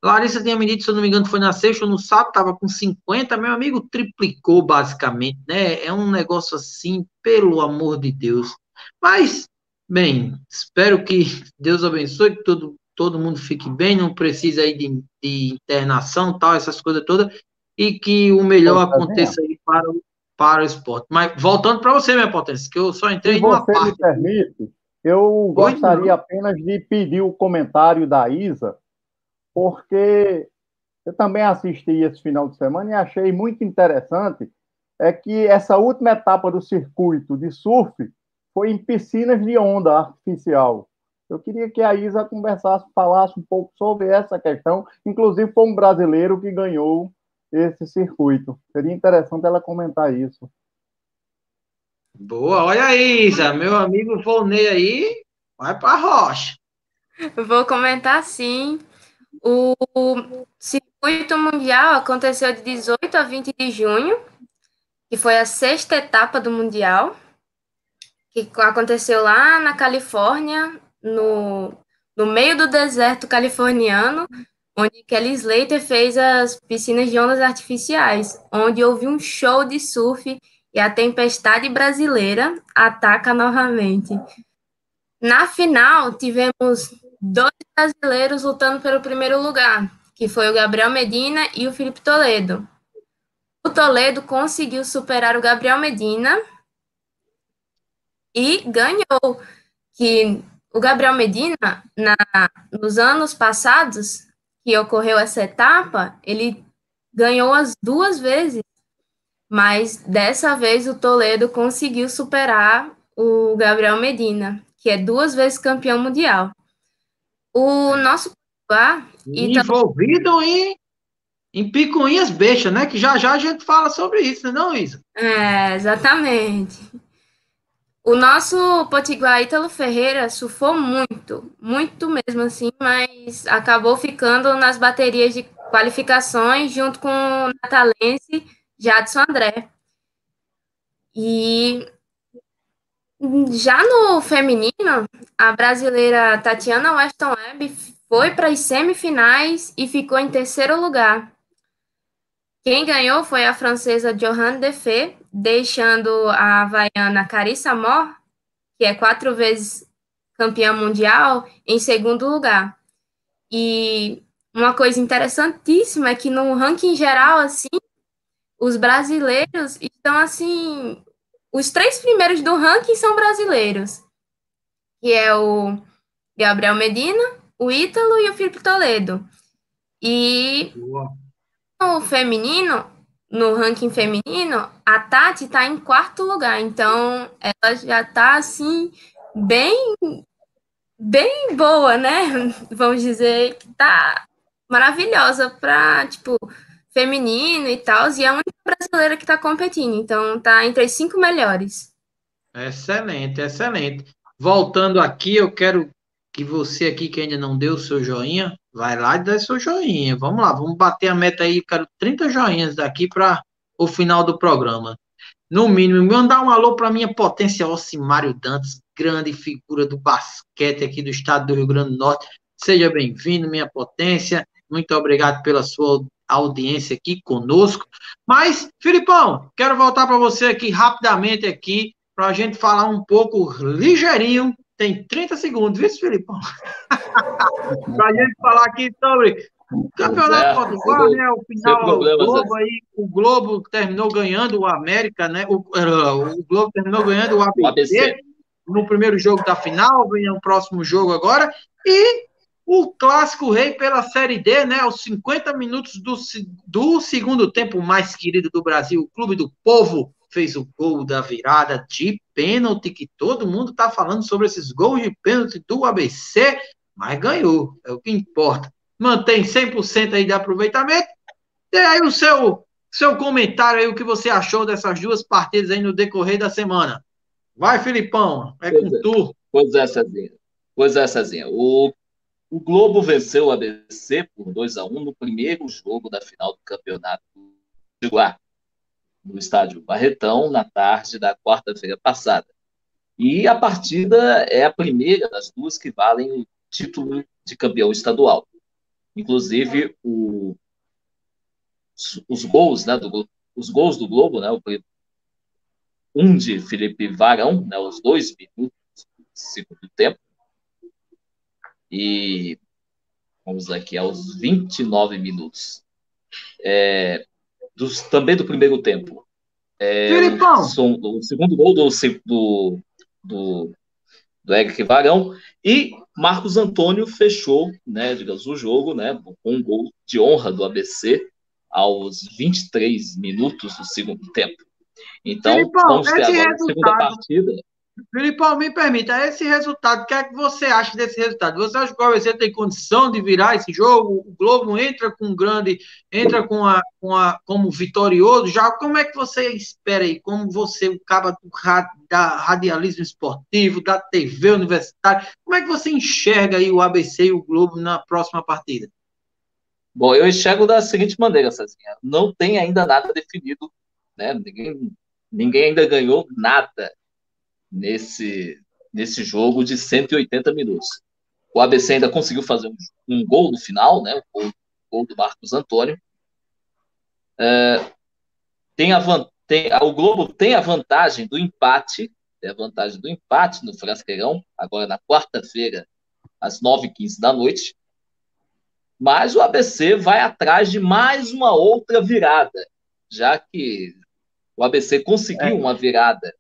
Larissa tinha me dito, se eu não me engano, foi na sexta ou no sábado, estava com 50, meu amigo triplicou basicamente, né? É um negócio assim, pelo amor de Deus. Mas, bem, espero que Deus abençoe, que todo, todo mundo fique bem, não precisa aí de, de internação, tal, essas coisas todas, e que o melhor tá aconteça aí para o, para o esporte. Mas voltando para você, minha potência, que eu só entrei
Se numa você parte. Me permite, eu gostaria apenas de pedir o comentário da Isa, porque eu também assisti esse final de semana e achei muito interessante é que essa última etapa do circuito de surf foi em piscinas de onda artificial. Eu queria que a Isa conversasse, falasse um pouco sobre essa questão. Inclusive, foi um brasileiro que ganhou esse circuito. Seria interessante ela comentar isso.
Boa, olha aí, Isa, meu amigo Volney aí, vai para a rocha.
Vou comentar sim. O circuito mundial aconteceu de 18 a 20 de junho, que foi a sexta etapa do mundial, que aconteceu lá na Califórnia, no, no meio do deserto californiano, onde Kelly Slater fez as piscinas de ondas artificiais, onde houve um show de surf e a tempestade brasileira ataca novamente. Na final, tivemos dois brasileiros lutando pelo primeiro lugar, que foi o Gabriel Medina e o Felipe Toledo. O Toledo conseguiu superar o Gabriel Medina e ganhou. Que o Gabriel Medina, na, nos anos passados, que ocorreu essa etapa, ele ganhou as duas vezes, mas dessa vez o Toledo conseguiu superar o Gabriel Medina, que é duas vezes campeão mundial. O nosso
ah, envolvido em em picuinhas bestas, né? Que já já a gente fala sobre isso, não, é Isa?
É, exatamente. O nosso Potiguar Ítalo Ferreira surfou muito, muito mesmo assim, mas acabou ficando nas baterias de qualificações junto com o natalense Jadson André. E já no feminino, a brasileira Tatiana Weston Webb foi para as semifinais e ficou em terceiro lugar. Quem ganhou foi a francesa Johanne Defé, deixando a havaiana Carissa Mor, que é quatro vezes campeã mundial, em segundo lugar. E uma coisa interessantíssima é que no ranking geral, assim, os brasileiros estão assim. Os três primeiros do ranking são brasileiros, que é o Gabriel Medina, o Ítalo e o Felipe Toledo. E no feminino, no ranking feminino, a Tati está em quarto lugar, então ela já está assim bem bem boa, né? Vamos dizer que tá maravilhosa para tipo feminino e tal, e é a única brasileira que está competindo, então tá entre as cinco melhores.
Excelente, excelente. Voltando aqui, eu quero que você aqui que ainda não deu o seu joinha, vai lá e dá seu joinha. Vamos lá, vamos bater a meta aí, quero 30 joinhas daqui para o final do programa. No mínimo, mandar um alô para minha potência Ocimário Dantas, grande figura do basquete aqui do estado do Rio Grande do Norte. Seja bem-vindo, minha potência. Muito obrigado pela sua audiência aqui conosco. Mas, Filipão, quero voltar para você aqui rapidamente aqui para a gente falar um pouco ligeirinho. Tem 30 segundos, viu, Filipão? para a gente falar aqui sobre Campeonato é, Potiguar, né? O final, o Globo aí, o Globo terminou ganhando o América, né? O, uh, o Globo terminou ganhando o ABC, ABC, no primeiro jogo da final, vem o próximo jogo agora, e o clássico rei pela Série D, né? Aos 50 minutos do, do segundo tempo mais querido do Brasil, o Clube do Povo fez o gol da virada de pênalti, que todo mundo está falando sobre esses gols de pênalti do ABC, mas ganhou, é o que importa mantém 100% aí de aproveitamento. E aí o seu, seu comentário aí, o que você achou dessas duas partidas aí no decorrer da semana. Vai, Filipão, é pois com é. tu.
Pois é, Cezinha. Pois é, Cezinha. O, o Globo venceu o ABC por 2 a 1 no primeiro jogo da final do campeonato de Guar, no estádio Barretão, na tarde da quarta-feira passada. E a partida é a primeira das duas que valem o título de campeão estadual. Inclusive, o, os gols, né, do, os gols do Globo, né, o, um de Felipe Varão, né, os dois minutos do segundo tempo. E vamos aqui aos 29 minutos. É, dos, também do primeiro tempo. É, o, o, segundo gol do, do, do, do Eric Varão. E Marcos Antônio fechou, né, digamos, o jogo, né, com um gol de honra do ABC aos 23 minutos do segundo tempo. Então, Filipão, vamos ter agora a segunda partida.
Filipão, me permita, esse resultado, o que é que você acha desse resultado? Você acha que o ABC tem condição de virar esse jogo? O Globo entra com grande, entra com a, com a como vitorioso já? Como é que você espera aí? Como você, o cabo da radialismo esportivo, da TV universitária, como é que você enxerga aí o ABC e o Globo na próxima partida?
Bom, eu enxergo da seguinte maneira, Cezinha. Não tem ainda nada definido, né? Ninguém, ninguém ainda ganhou nada nesse, nesse jogo de 180 minutos. O ABC ainda conseguiu fazer um, um gol no final, né? O gol, gol do Marcos Antônio. É, tem a, tem, o Globo tem a vantagem do empate, tem a vantagem do empate no Frasqueirão, agora na quarta-feira, às 9h15 da noite. Mas o ABC vai atrás de mais uma outra virada, já que o ABC conseguiu é. uma virada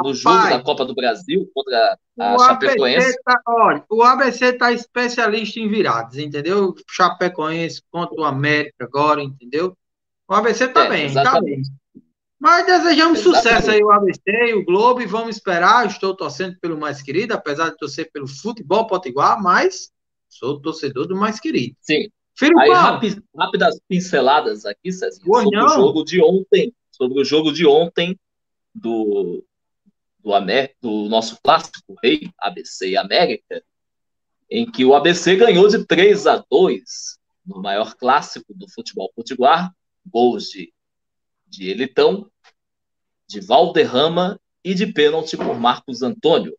no jogo Pai, da Copa do Brasil contra a Chapecoense.
Tá, olha, o ABC está especialista em viradas, entendeu? Chapecoense contra o América agora, entendeu? O ABC está é, bem, está bem. Mas desejamos exatamente. sucesso aí o ABC e o Globo e vamos esperar. Estou torcendo pelo mais querido, apesar de torcer pelo futebol potiguar, mas sou torcedor do mais querido.
Sim. Filho aí, rápidas, rápidas pinceladas aqui, Cezinha, sobre o jogo de ontem, sobre o jogo de ontem do, do, do nosso clássico rei, ABC e América, em que o ABC ganhou de 3 a 2 no maior clássico do futebol potiguar, gols de, de Elitão, de Valderrama e de pênalti por Marcos Antônio.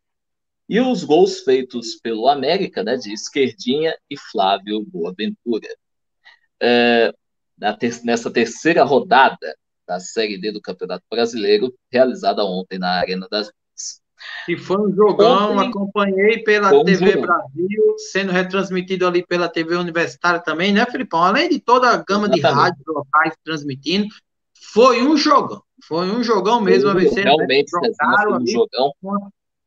E os gols feitos pelo América, né, de Esquerdinha e Flávio Boaventura. É, ter nessa terceira rodada, da Série D do Campeonato Brasileiro, realizada ontem na Arena das Minas.
E foi um jogão, ontem, acompanhei pela TV Brasil, sendo retransmitido ali pela TV Universitária também, né, Filipão? Além de toda a gama Exatamente. de rádios locais transmitindo, foi um jogão. Foi um jogão mesmo.
Foi, ABC, realmente, né, foi um jogão.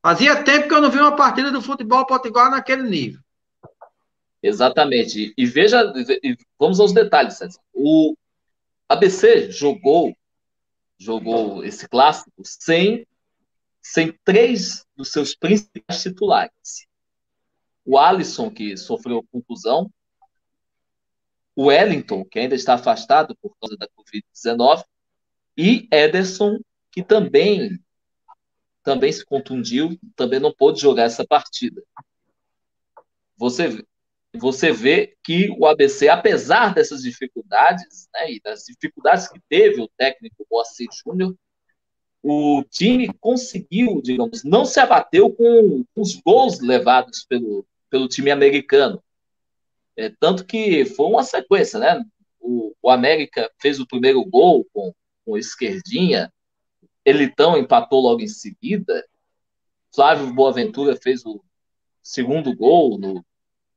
Fazia tempo que eu não vi uma partida do futebol potiguar naquele nível.
Exatamente. E veja, vamos aos detalhes. O, ABC jogou jogou esse clássico sem sem três dos seus principais titulares. O Alisson, que sofreu contusão, o Wellington, que ainda está afastado por causa da Covid-19, e Ederson, que também também se contundiu, também não pôde jogar essa partida. Você você vê que o ABC, apesar dessas dificuldades, né, e das dificuldades que teve o técnico Moacir Júnior, o time conseguiu, digamos, não se abateu com os gols levados pelo, pelo time americano. É, tanto que foi uma sequência, né? O, o América fez o primeiro gol com, com esquerdinha, Elitão empatou logo em seguida, Flávio Boaventura fez o segundo gol no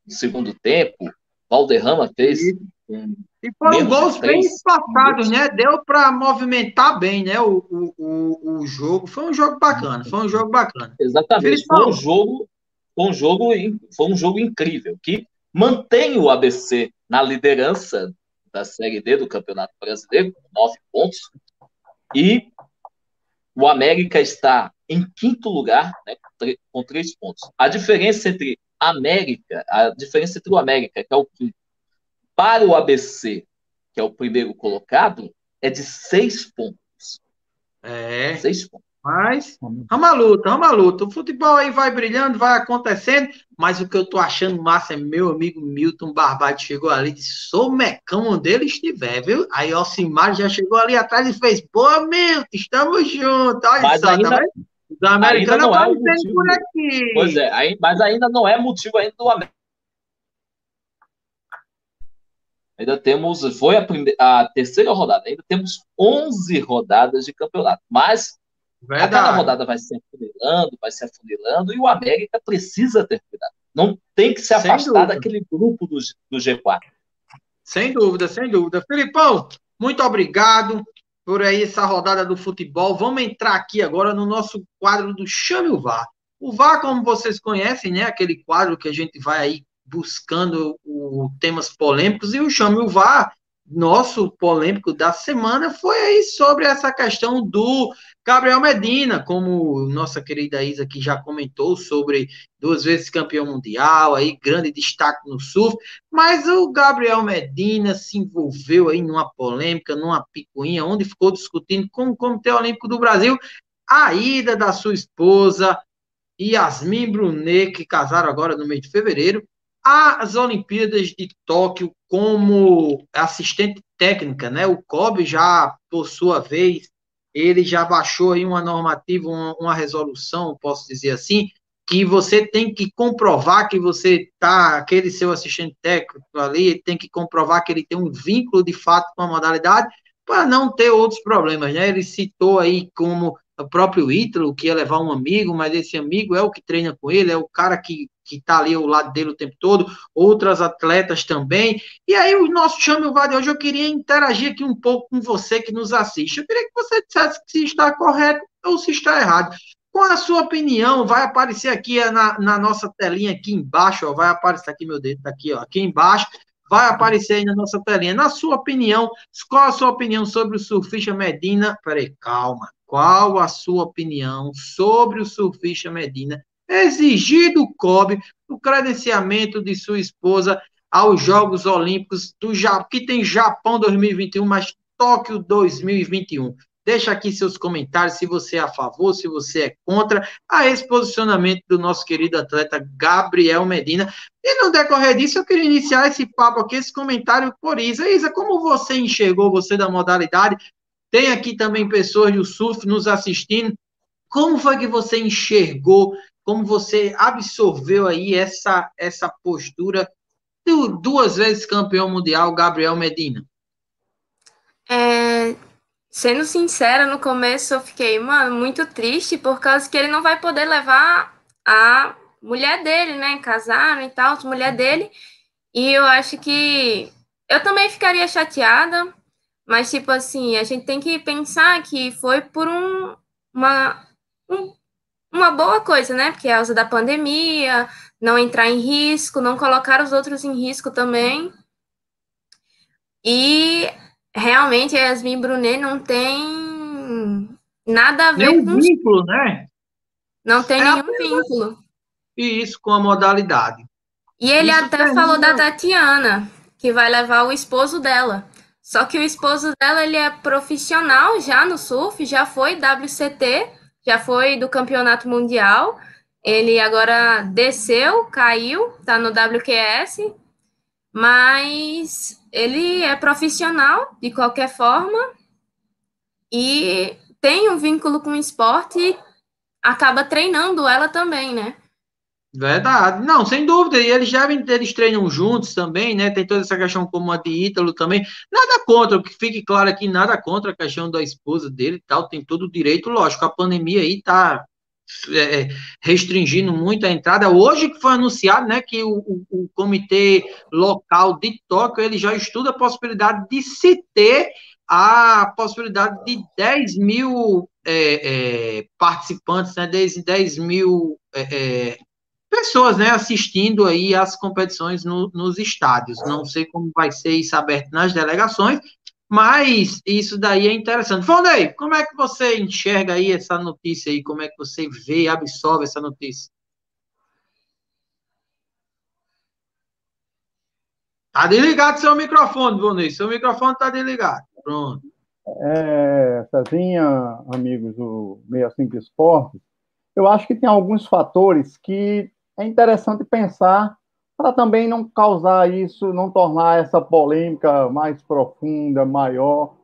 segundo tempo. Valderrama fez
um. E foram gols bem espaçados, né? Deu para movimentar bem, né? O, o, o, jogo. Foi um jogo bacana. Foi um jogo bacana.
Exatamente. Foi um jogo, foi um jogo, foi um jogo incrível que mantém o ABC na liderança da Série D do Campeonato Brasileiro, com nove pontos, e o América está em quinto lugar, né, com três pontos. A diferença entre América, a diferença entre o América, que é o quinto, para o ABC, que é o primeiro colocado, é de seis pontos.
É. Seis pontos. Mas, vamos luta, vamos luta. O futebol aí vai brilhando, vai acontecendo, mas o que eu tô achando massa é meu amigo Milton Barbado chegou ali e disse: sou mecão onde ele estiver, viu? Aí Alcimar já chegou ali atrás e fez: boa, Milton, estamos juntos. Olha
mas só,
ainda,
tá os americanos não é motivo, por aqui. Pois é, mas ainda não é motivo ainda do América. Ainda temos, foi a, primeira, a terceira rodada, ainda temos 11 rodadas de campeonato. Mas Verdade. Cada rodada vai se afunilando, vai se afunilando, e o América precisa ter cuidado. Não tem que se afastar daquele grupo do, do G4.
Sem dúvida, sem dúvida. Filipão, muito obrigado por aí essa rodada do futebol. Vamos entrar aqui agora no nosso quadro do Chame o VAR. O VAR, como vocês conhecem, né, aquele quadro que a gente vai aí buscando o, temas polêmicos, e o Chame o VAR nosso polêmico da semana foi aí sobre essa questão do Gabriel Medina, como nossa querida Isa aqui já comentou sobre duas vezes campeão mundial, aí grande destaque no surf, mas o Gabriel Medina se envolveu aí numa polêmica, numa picuinha, onde ficou discutindo com o Comitê Olímpico do Brasil a ida da sua esposa Yasmin Brunet, que casaram agora no mês de fevereiro, as Olimpíadas de Tóquio como assistente técnica, né? O COB já, por sua vez, ele já baixou aí uma normativa, uma, uma resolução, posso dizer assim, que você tem que comprovar que você tá, aquele seu assistente técnico ali, tem que comprovar que ele tem um vínculo de fato com a modalidade para não ter outros problemas, né? Ele citou aí como o próprio Ítalo, que ia levar um amigo, mas esse amigo é o que treina com ele, é o cara que que está ali ao lado dele o tempo todo, outras atletas também. E aí, o nosso Chame o de hoje, eu queria interagir aqui um pouco com você que nos assiste. Eu queria que você dissesse se está correto ou se está errado. Com a sua opinião, vai aparecer aqui na, na nossa telinha aqui embaixo, ó, vai aparecer aqui meu dedo, tá aqui, ó, aqui embaixo, vai aparecer aí na nossa telinha. Na sua opinião, qual a sua opinião sobre o surfista Medina? Peraí, calma. Qual a sua opinião sobre o surfista Medina exigir do COB o credenciamento de sua esposa aos Jogos Olímpicos do Japão, que tem Japão 2021, mas Tóquio 2021. Deixa aqui seus comentários se você é a favor, se você é contra a esse posicionamento do nosso querido atleta Gabriel Medina. E no decorrer disso, eu queria iniciar esse papo aqui, esse comentário por Isa. Isa, como você enxergou, você da modalidade? Tem aqui também pessoas do surf nos assistindo. Como foi que você enxergou como você absorveu aí essa, essa postura do duas vezes campeão mundial, Gabriel Medina?
É, sendo sincera, no começo eu fiquei, mano, muito triste por causa que ele não vai poder levar a mulher dele, né? Casaram e tal, mulher dele. E eu acho que eu também ficaria chateada, mas tipo assim, a gente tem que pensar que foi por um, uma, um uma boa coisa, né? Porque é a causa da pandemia, não entrar em risco, não colocar os outros em risco também. E realmente a Yasmin Brunet não tem nada a ver
nenhum com. vínculo, né?
Não tem é nenhum vínculo.
E isso com a modalidade.
E ele isso até falou da Tatiana, que vai levar o esposo dela. Só que o esposo dela, ele é profissional já no surf, já foi WCT, já foi do campeonato mundial. Ele agora desceu, caiu, tá no WQS, mas ele é profissional de qualquer forma e tem um vínculo com o esporte acaba treinando ela também, né?
Verdade, não, sem dúvida, e eles já eles treinam juntos também, né? Tem toda essa questão como a de Ítalo também. Nada contra, que fique claro aqui, nada contra a questão da esposa dele e tal, tem todo o direito, lógico, a pandemia aí tá é, restringindo muito a entrada. Hoje que foi anunciado, né, que o, o, o, comitê local de Tóquio, ele já estuda a possibilidade de se ter a possibilidade de 10 mil é, é, participantes, né, 10, 10 mil é, é pessoas, né, assistindo aí as competições no, nos estádios. Não sei como vai ser isso aberto nas delegações, mas isso daí é interessante. Fondei, como é que você enxerga aí essa notícia aí? Como é que você vê absorve essa notícia? Tá desligado seu microfone, Vonei. Seu microfone tá desligado. Pronto.
É, Cezinha, amigos do 65 Esportes, eu acho que tem alguns fatores que é interessante pensar para também não causar isso, não tornar essa polêmica mais profunda, maior,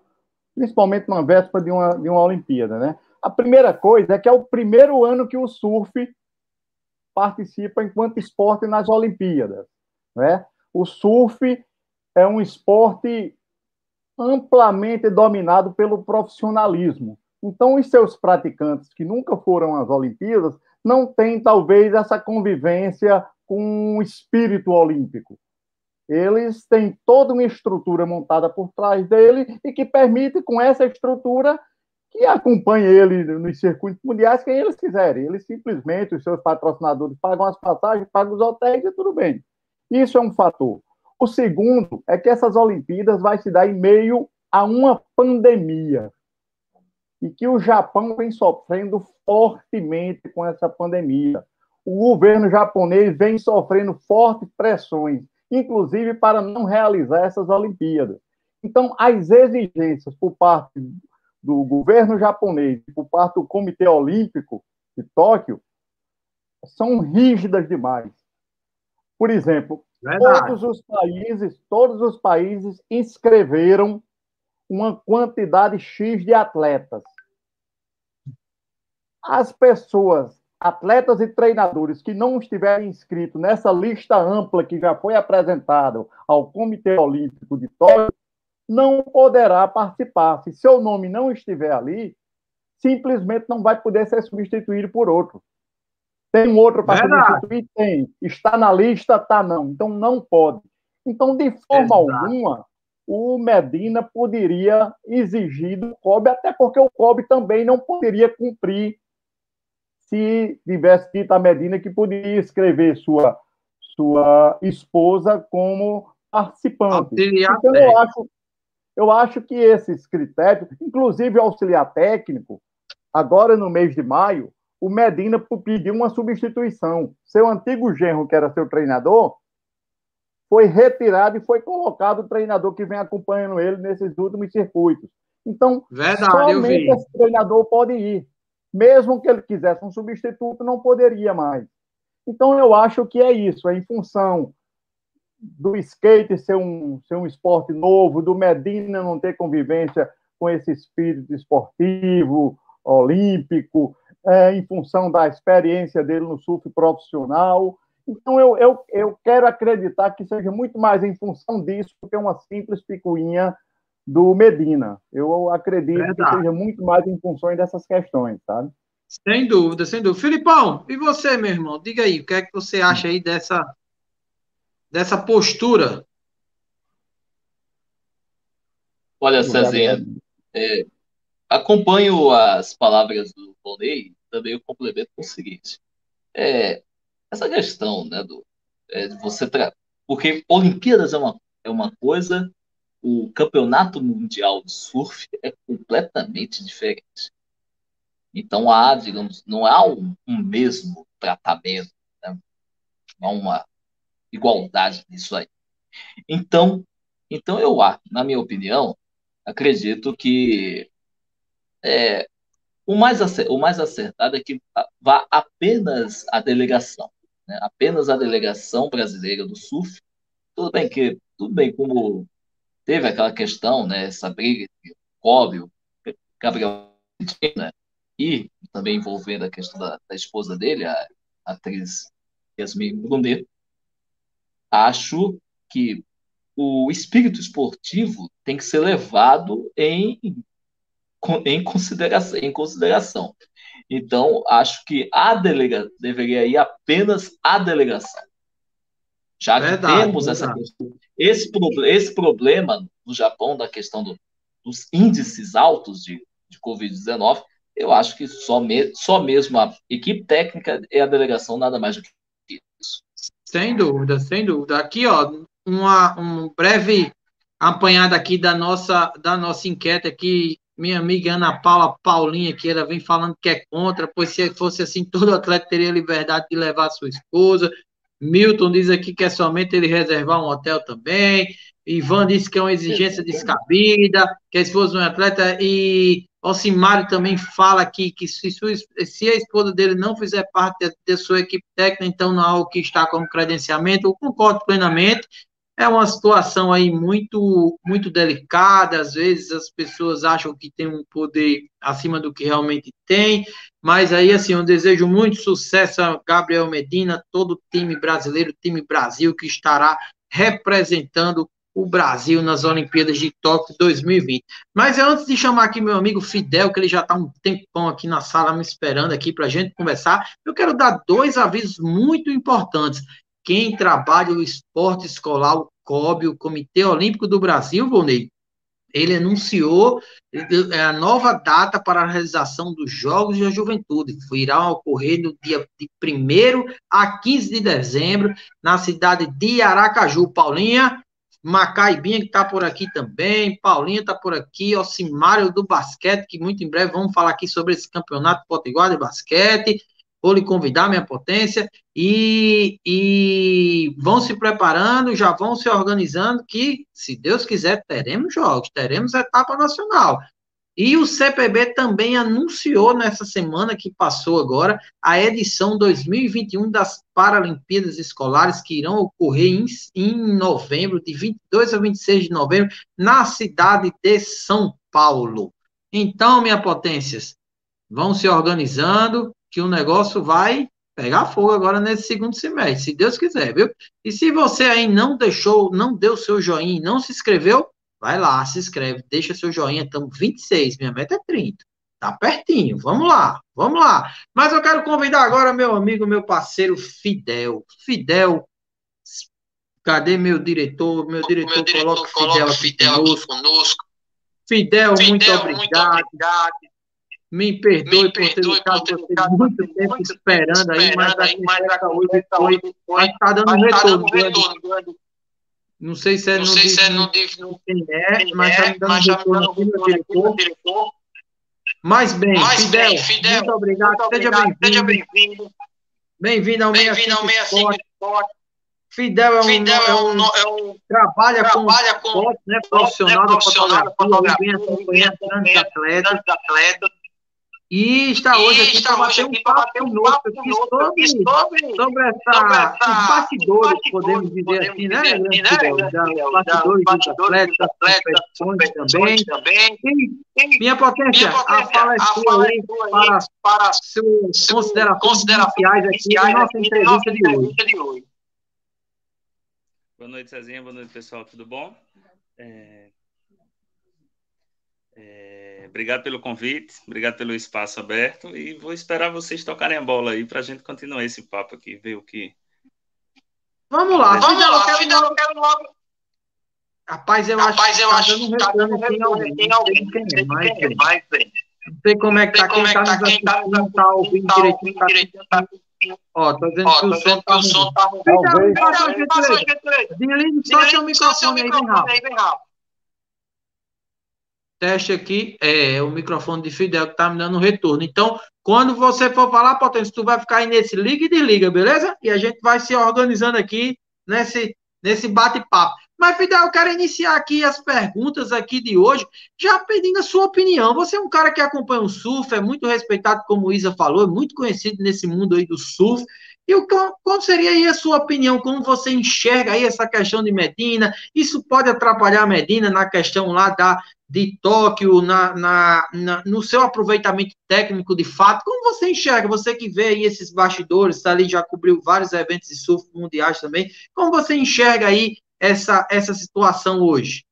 principalmente na véspera de uma, de uma Olimpíada, né? A primeira coisa é que é o primeiro ano que o surf participa enquanto esporte nas Olimpíadas, né? O surf é um esporte amplamente dominado pelo profissionalismo. Então, os seus praticantes que nunca foram às Olimpíadas não têm, talvez, essa convivência com o espírito olímpico. Eles têm toda uma estrutura montada por trás dele e que permite, com essa estrutura, que acompanhe ele nos circuitos mundiais, quem eles quiserem. Eles simplesmente, os seus patrocinadores pagam as passagens, pagam os hotéis e tudo bem. Isso é um fator. O segundo é que essas Olimpíadas vai se dar em meio a uma pandemia e que o Japão vem sofrendo fortemente com essa pandemia. O governo japonês vem sofrendo fortes pressões, inclusive para não realizar essas Olimpíadas. Então, as exigências por parte do governo japonês e por parte do Comitê Olímpico de Tóquio são rígidas demais. Por exemplo, Verdade. todos os países, todos os países inscreveram uma quantidade X de atletas as pessoas, atletas e treinadores que não estiverem inscritos nessa lista ampla que já foi apresentada ao Comitê Olímpico de Tóquio, não poderá participar. Se seu nome não estiver ali, simplesmente não vai poder ser substituído por outro. Tem um outro para substituir? Tem. Está na lista? Tá não. Então não pode. Então, de forma Exato. alguma, o Medina poderia exigir do COB, até porque o COB também não poderia cumprir se tivesse dito a Medina que poderia escrever sua, sua esposa como participante. Auxiliar então, eu acho, eu acho que esses critérios, inclusive o auxiliar técnico, agora no mês de maio, o Medina pediu uma substituição. Seu antigo genro, que era seu treinador, foi retirado e foi colocado o treinador que vem acompanhando ele nesses últimos circuitos. Então, Verdade, somente esse treinador pode ir mesmo que ele quisesse um substituto, não poderia mais. Então, eu acho que é isso, é em função do skate ser um, ser um esporte novo, do Medina não ter convivência com esse espírito esportivo, olímpico, é, em função da experiência dele no surf profissional. Então, eu, eu, eu quero acreditar que seja muito mais em função disso do que uma simples picuinha do Medina. Eu acredito Verdade. que seja muito mais em função dessas questões, sabe?
Sem dúvida, sem dúvida. Filipão, e você, meu irmão? Diga aí, o que é que você acha aí dessa, dessa postura?
Olha, Cezinha, é, acompanho as palavras do Volney, também eu complemento com o seguinte. É, essa questão, né, do, é, você... Tra... Porque Olimpíadas é uma, é uma coisa o campeonato mundial de surf é completamente diferente. Então há, digamos, não há um, um mesmo tratamento, né? não há uma igualdade nisso aí. Então, então eu, na minha opinião, acredito que é, o, mais o mais acertado é que vá apenas a delegação, né? apenas a delegação brasileira do surf. Tudo bem que tudo bem como teve aquela questão, né, essa briga o Cóbio, Gabriel e também envolvendo a questão da, da esposa dele, a, a atriz Yasmin Brunet, acho que o espírito esportivo tem que ser levado em, em, em consideração. Então, acho que a delega deveria ir apenas a delegação. Já verdade, que temos verdade. essa questão, esse, esse problema no Japão da questão do, dos índices altos de, de Covid-19, eu acho que só, me, só mesmo a equipe técnica e a delegação nada mais do que isso.
Sem dúvida, sem dúvida. Aqui, ó, uma, um breve apanhado aqui da nossa, da nossa enquete aqui, minha amiga Ana Paula Paulinha, que ela vem falando que é contra, pois se fosse assim, todo atleta teria liberdade de levar sua esposa, Milton diz aqui que é somente ele reservar um hotel também. Ivan disse que é uma exigência descabida, que a esposa é um atleta. E Alcimário também fala aqui que se, se, a esposa dele não fizer parte da sua equipe técnica, então não há o que está como credenciamento. Eu concordo plenamente. É uma situação aí muito, muito delicada. Às vezes as pessoas acham que tem um poder acima do que realmente tem. Mas aí, assim, eu desejo muito sucesso a Gabriel Medina, todo o time brasileiro, time Brasil, que estará representando o Brasil nas Olimpíadas de Tóquio 2020. Mas antes de chamar aqui meu amigo Fidel, que ele já está um tempão aqui na sala me esperando aqui para a gente conversar, eu quero dar dois avisos muito importantes. Quem trabalha o esporte escolar, o COB, o Comitê Olímpico do Brasil, Volney, ele anunciou é, a nova data para a realização dos Jogos da Juventude. Irá ocorrer no dia de 1 a 15 de dezembro, na cidade de Aracaju. Paulinha, Macaibinha, que está por aqui também, Paulinha está por aqui, Ocimário do basquete, que muito em breve vamos falar aqui sobre esse campeonato potiguar de basquete vou lhe convidar, minha potência, e, e vão se preparando, já vão se organizando, que, se Deus quiser, teremos jogos, teremos etapa nacional. E o CPB também anunciou nessa semana que passou agora a edição 2021 das Paralimpíadas Escolares que irão ocorrer em, em novembro, de 22 a 26 de novembro, na cidade de São Paulo. Então, minha potências, vão se organizando, que o negócio vai pegar fogo agora nesse segundo semestre, se Deus quiser, viu? E se você aí não deixou, não deu seu joinha, não se inscreveu, vai lá, se inscreve, deixa seu joinha, estamos 26, minha meta é 30. Tá pertinho, vamos lá, vamos lá. Mas eu quero convidar agora meu amigo, meu parceiro Fidel. Fidel, cadê meu diretor? Meu diretor, meu diretor coloca, coloca Fidel, Fidel aqui conosco. Fidel, Fidel muito, obrigado. muito obrigado. Me perdoe, Me perdoe por ter ficado muito tempo muito esperando aí, mas a gente hoje foi, mas está dando um retorno. retorno não sei se é não sei se é no quem é, mas está me dando retorno aqui, diretor. Mas bem, mas Fidel, bem, Fidel, muito obrigado, muito obrigado seja bem-vindo. Bem-vindo ao 65 Esporte. Fidel é um, Fidel é um, é um trabalha, trabalha com, com esporte, né, profissional, né, profissional da fotografia, vem acompanhando grandes atletas. atletas e está hoje aqui para bater um papo conosco aqui sobre, sobre, sobre essa, os bastidores, podemos dizer assim, né, assim, né os bastidores dos atletas, competições também. E, minha potência, a fala é sua aí para, para suas considerações iniciais aqui da nossa entrevista de hoje.
Boa noite, Cezinha. Boa noite, pessoal. Tudo bom? É... É obrigado pelo convite, obrigado pelo espaço aberto e vou esperar vocês tocarem a bola aí para a gente continuar esse papo aqui, ver o que.
Vamos lá, vamos lá, quero, logo... quero logo. Rapaz, eu Rapaz, acho, eu tá acho que tá dando retorno tem alguém, quem é, mas, é, mas, não sei como é que tá, quem está nos assistindo, não tá ouvindo direitinho, tá Ó, tô dizendo que o som tá. Talvez. Desliga só seu microfone aí, bem rápido teste aqui, é o microfone de Fidel que está me dando um retorno. Então, quando você for falar, Potência, tu vai ficar aí nesse liga e desliga, beleza? E a gente vai se organizando aqui nesse, nesse bate-papo. Mas, Fidel, eu quero iniciar aqui as perguntas aqui de hoje, já pedindo a sua opinião. Você é um cara que acompanha o surf, é muito respeitado, como o Isa falou, é muito conhecido nesse mundo aí do surf. E o, qual seria aí a sua opinião? Como você enxerga aí essa questão de Medina? Isso pode atrapalhar a Medina na questão lá da, de Tóquio, na, na, na, no seu aproveitamento técnico de fato? Como você enxerga? Você que vê aí esses bastidores, tá ali já cobriu vários eventos de surf mundiais também. Como você enxerga aí essa, essa situação hoje?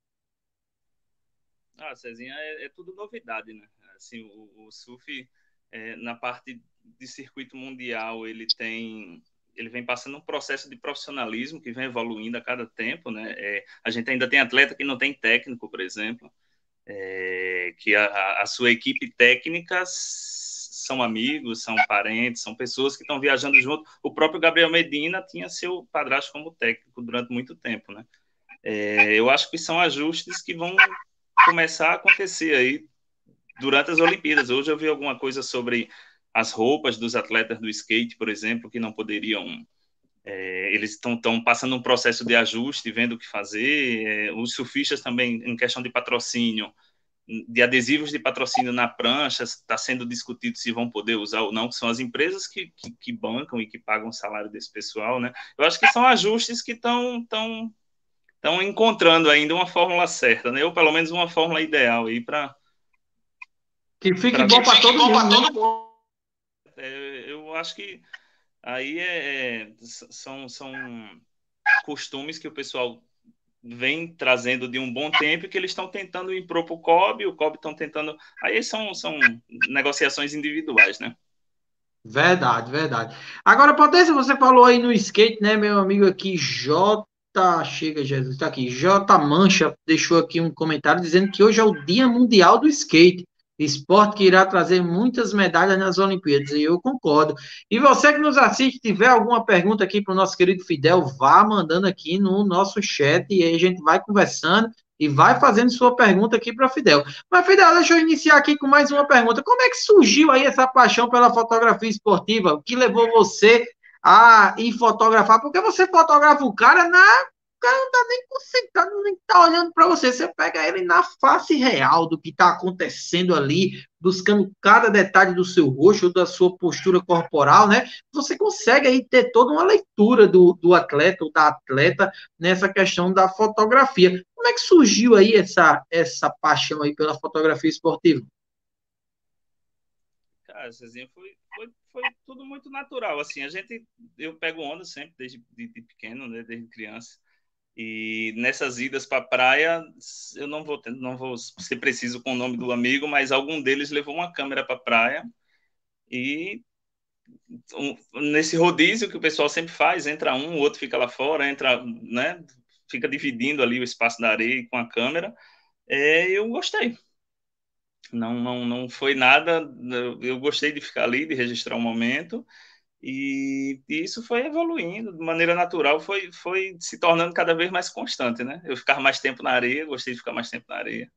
Ah, Cezinha, é, é tudo novidade, né? Assim, o, o surf, é, na parte de circuito mundial, ele tem ele vem passando um processo de profissionalismo que vem evoluindo a cada tempo, né? É, a gente ainda tem atleta que não tem técnico, por exemplo, é, que a, a, sua equipe técnica são amigos, são parentes, são pessoas que estão viajando junto. O próprio Gabriel Medina tinha seu padrasto como técnico durante muito tempo, né? É, eu acho que são ajustes que vão começar a acontecer aí durante as Olimpíadas. Hoje eu vi alguma coisa sobre as roupas dos atletas do skate, por exemplo, que não poderiam. É, eles estão passando um processo de ajuste, vendo o que fazer. É, os surfistas também, em questão de patrocínio, de adesivos de patrocínio na prancha, está sendo discutido se vão poder usar ou não, que são as empresas que, que, que, bancam e que pagam o salário desse pessoal, né? Eu acho que são ajustes que estão tão, tão encontrando ainda uma fórmula certa, né? Ou pelo menos uma fórmula ideal aí para
que fique bom para todo, né? todo mundo.
É, eu acho que aí é, é, são, são costumes que o pessoal vem trazendo de um bom tempo que eles estão tentando impor para o COB, o COB estão tentando. Aí são, são negociações individuais, né?
Verdade, verdade. Agora, Potência, você falou aí no skate, né, meu amigo aqui, J. Chega, Jesus, tá aqui. J. Mancha deixou aqui um comentário dizendo que hoje é o Dia Mundial do Skate. Esporte que irá trazer muitas medalhas nas Olimpíadas, e eu concordo. E você que nos assiste, tiver alguma pergunta aqui para o nosso querido Fidel, vá mandando aqui no nosso chat e aí a gente vai conversando e vai fazendo sua pergunta aqui para Fidel. Mas, Fidel, deixa eu iniciar aqui com mais uma pergunta. Como é que surgiu aí essa paixão pela fotografia esportiva? O que levou você a ir fotografar? Porque você fotografa o cara na cara não tá nem concentrado, nem tá olhando para você. Você pega ele na face real do que está acontecendo ali, buscando cada detalhe do seu rosto, da sua postura corporal, né? Você consegue aí ter toda uma leitura do, do atleta ou da atleta nessa questão da fotografia. Como é que surgiu aí essa, essa paixão aí pela fotografia esportiva?
Cara, Cezinha, foi, foi, foi tudo muito natural, assim, a gente, eu pego onda sempre desde de, de pequeno, né, desde criança, e nessas idas para a praia, eu não vou, não vou ser preciso com o nome do amigo, mas algum deles levou uma câmera para a praia. E um, nesse rodízio que o pessoal sempre faz, entra um, o outro fica lá fora, entra, né, fica dividindo ali o espaço da areia com a câmera. É, eu gostei. Não, não, não foi nada. Eu gostei de ficar ali, de registrar o um momento. E, e, isso foi evoluindo de maneira natural, foi, foi se tornando cada vez mais constante, né? Eu ficava mais tempo na areia, gostei de ficar mais tempo na areia.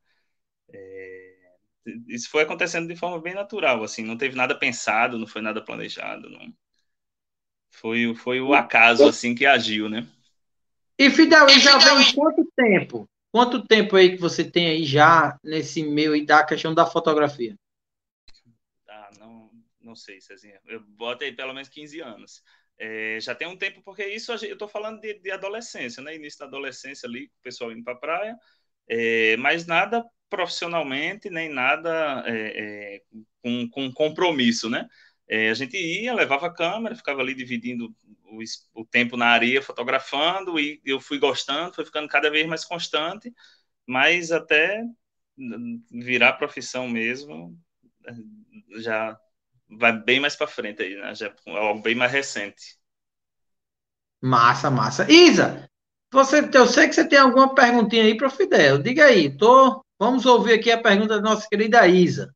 É, isso foi acontecendo de forma bem natural, assim, não teve nada pensado, não foi nada planejado, não. Foi, foi o acaso, assim, que agiu, né?
E Fidel, e já vem quanto tempo? Quanto tempo aí que você tem aí já nesse meio aí da questão da fotografia?
Não sei, Cezinha, eu boto aí pelo menos 15 anos. É, já tem um tempo, porque isso eu estou falando de, de, adolescência, né? Início da adolescência ali, o pessoal indo para a praia, é, mas nada profissionalmente, nem nada é, é com, com, compromisso, né? É, a gente ia, levava a câmera, ficava ali dividindo o, o, tempo na areia, fotografando, e eu fui gostando, foi ficando cada vez mais constante, mas até virar profissão mesmo, já vai bem mais para frente aí, né? Já é algo bem mais recente.
Massa, massa. Isa, você, eu sei que você tem alguma perguntinha aí para o Fidel. Diga aí, tô, vamos ouvir aqui a pergunta da nossa querida Isa.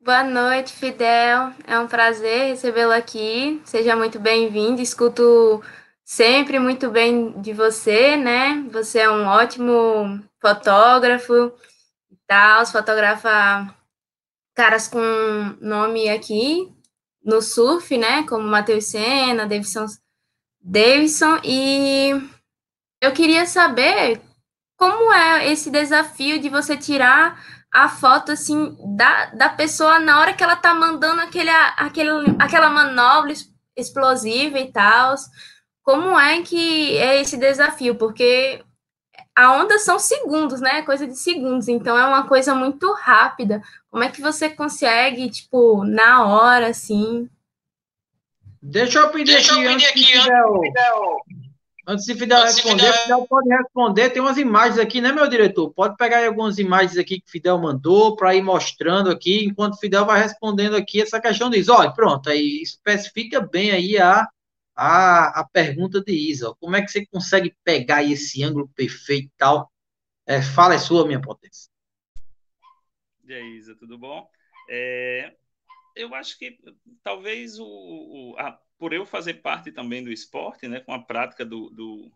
Boa noite, Fidel. É um prazer recebê-lo aqui. Seja muito bem-vindo. Escuto sempre muito bem de você, né? Você é um ótimo fotógrafo e tal, fotografa caras com nome aqui no surf, né? Como Matheus Senna, Davidson, Davidson, e eu queria saber como é esse desafio de você tirar a foto assim da, da pessoa na hora que ela tá mandando aquele, aquele, aquela manobra explosiva e tal. Como é que é esse desafio? Porque a onda são segundos, né? Coisa de segundos, então é uma coisa muito rápida. Como é que você consegue, tipo, na hora, assim?
Deixa eu pedir Deixa aqui, eu pedir antes, aqui Fidel, Fidel, antes de Fidel antes responder, Fidel... Fidel pode responder. Tem umas imagens aqui, né, meu diretor? Pode pegar aí algumas imagens aqui que Fidel mandou para ir mostrando aqui, enquanto Fidel vai respondendo aqui essa questão diz, olha, pronto, aí especifica bem aí a a, a pergunta de Isa. Como é que você consegue pegar esse ângulo perfeito e tal? É, fala, é sua, minha potência.
E aí, Isa, tudo bom? É, eu acho que talvez o, o a, por eu fazer parte também do esporte, né, com a prática do, do,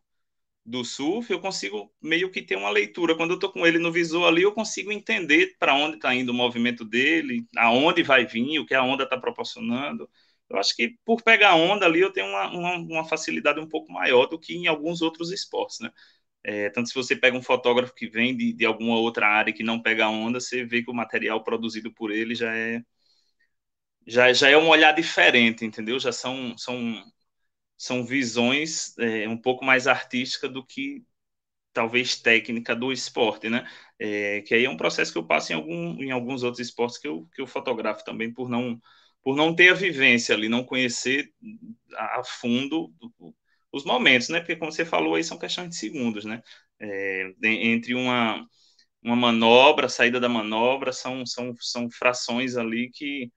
do surf, eu consigo meio que ter uma leitura. Quando eu estou com ele no visor ali, eu consigo entender para onde está indo o movimento dele, aonde vai vir, o que a onda está proporcionando eu acho que por pegar onda ali eu tenho uma, uma, uma, facilidade um pouco maior do que em alguns outros esportes, né? É, tanto se você pega um fotógrafo que vem de, de alguma outra área que não pega onda, você vê que o material produzido por ele já é já, já é um olhar diferente, entendeu? Já são são, são visões é, um pouco mais artísticas do que talvez técnica do esporte, né? É, que aí é um processo que eu passo em, algum, em alguns outros esportes que eu, que eu fotografo também por não por não ter a vivência ali, não conhecer a fundo os momentos, né? Porque como você falou aí são questões de segundos, né? É, entre uma uma manobra, saída da manobra, são, são, são frações ali que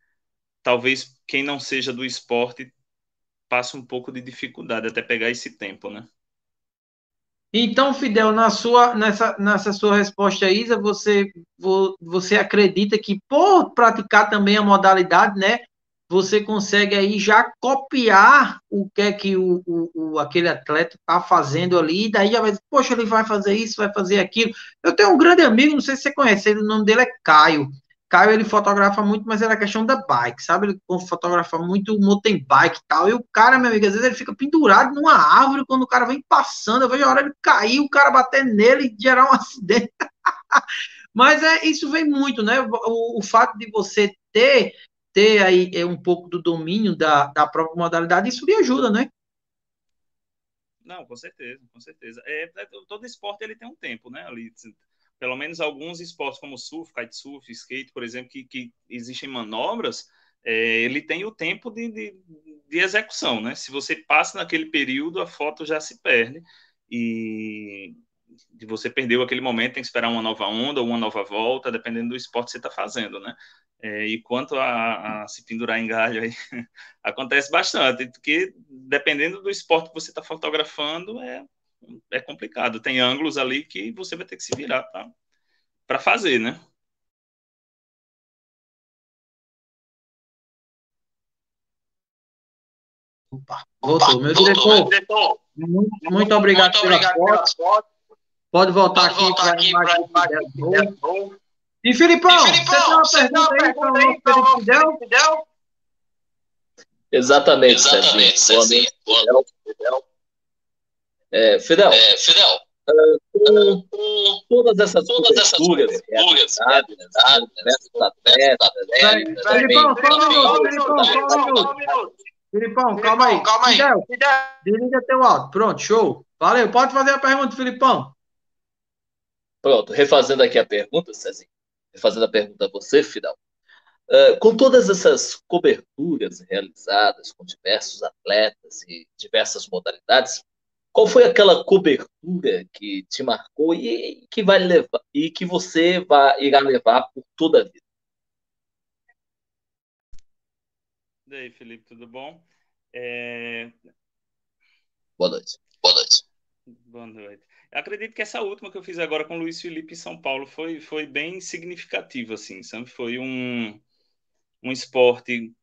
talvez quem não seja do esporte passe um pouco de dificuldade até pegar esse tempo, né?
Então, Fidel, na sua, nessa, nessa sua resposta, Isa, você, você acredita que por praticar também a modalidade, né, você consegue aí já copiar o que é que o, o, o aquele atleta está fazendo ali, e daí já vai dizer, poxa, ele vai fazer isso, vai fazer aquilo. Eu tenho um grande amigo, não sei se você conhece, ele, o nome dele é Caio. Caio, ele fotografa muito, mas é a questão da bike, sabe? Ele fotografa muito mountain bike e tal. E o cara, meu amigo, às vezes ele fica pendurado numa árvore quando o cara vem passando. Eu vejo a hora ele cair, o cara bater nele e gerar um acidente. mas é, isso vem muito, né? O, o fato de você ter ter aí é, um pouco do domínio da, da própria modalidade, isso lhe ajuda, né?
Não, com certeza, com certeza. É, é, todo esporte ele tem um tempo, né? Ali, pelo menos alguns esportes como surf, kitesurf, skate, por exemplo, que, que existem manobras, é, ele tem o tempo de, de, de, execução, né? Se você passa naquele período, a foto já se perde e de você perdeu aquele momento, tem que esperar uma nova onda ou uma nova volta, dependendo do esporte que você está fazendo, né? É, e quanto a, a, se pendurar em galho aí, acontece bastante, porque dependendo do esporte que você está fotografando, é, é complicado. Tem ângulos ali que você vai ter que se virar para fazer, né?
Opa, voltou. Meu diretor, muito, muito obrigado, muito obrigado pela foto. Pode voltar Pode aqui para a imagem. E Filipão, e Filipão você tem uma pergunta aí para o Fidel? Fidel?
Exatamente, Exatamente Cezinha. Fidel. Fidel. É, Fidel, é, Fidel uh, com todas essas todas essas coberturas,
Filipão, só um minuto, Filipão, só um minuto. Filipão, calma aí. Calma aí. Fidel, desliga teu áudio. Pronto, show. Valeu, pode fazer a pergunta, Filipão.
Pronto, refazendo aqui a pergunta, Cezinha fazendo a pergunta a você, Fidel. Uh, com todas essas coberturas realizadas com diversos atletas e diversas modalidades, qual foi aquela cobertura que te marcou e que vai levar e que você vai irá levar por toda a vida?
E aí, Felipe, tudo bom? É...
Boa noite. Boa noite.
Boa noite. Acredito que essa última que eu fiz agora com o Luiz Felipe em São Paulo foi, foi bem significativa, assim, sabe? Foi um, um esporte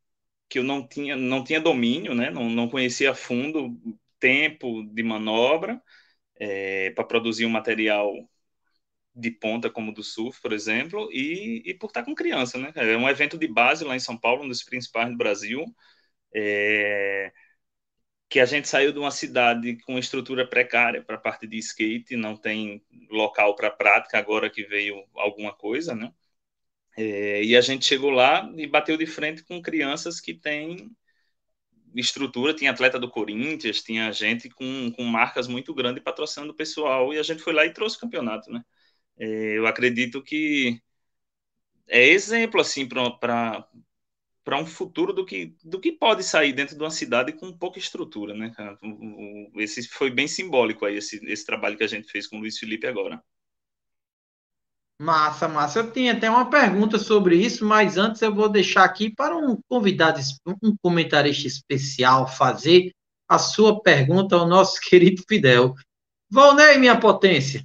que eu não tinha, não tinha domínio, né? Não, não conhecia a fundo tempo de manobra é, para produzir um material de ponta como o do surf, por exemplo, e, e por estar com criança, né? É um evento de base lá em São Paulo, um dos principais do Brasil. É, que a gente saiu de uma cidade com estrutura precária para a parte de skate, não tem local para prática, agora que veio alguma coisa, né? É, e a gente chegou lá e bateu de frente com crianças que têm estrutura, tinha atleta do Corinthians, tinha gente com, com marcas muito grandes patrocinando o pessoal, e a gente foi lá e trouxe o campeonato, né? É, eu acredito que é exemplo, assim, para para um futuro do que, do que pode sair dentro de uma cidade com pouca estrutura, né? Esse foi bem simbólico aí, esse, esse trabalho que a gente fez com o Luiz Felipe agora.
Massa, massa. Eu tinha até uma pergunta sobre isso, mas antes eu vou deixar aqui para um convidado, um comentarista especial fazer a sua pergunta ao nosso querido Fidel. Volney, minha potência,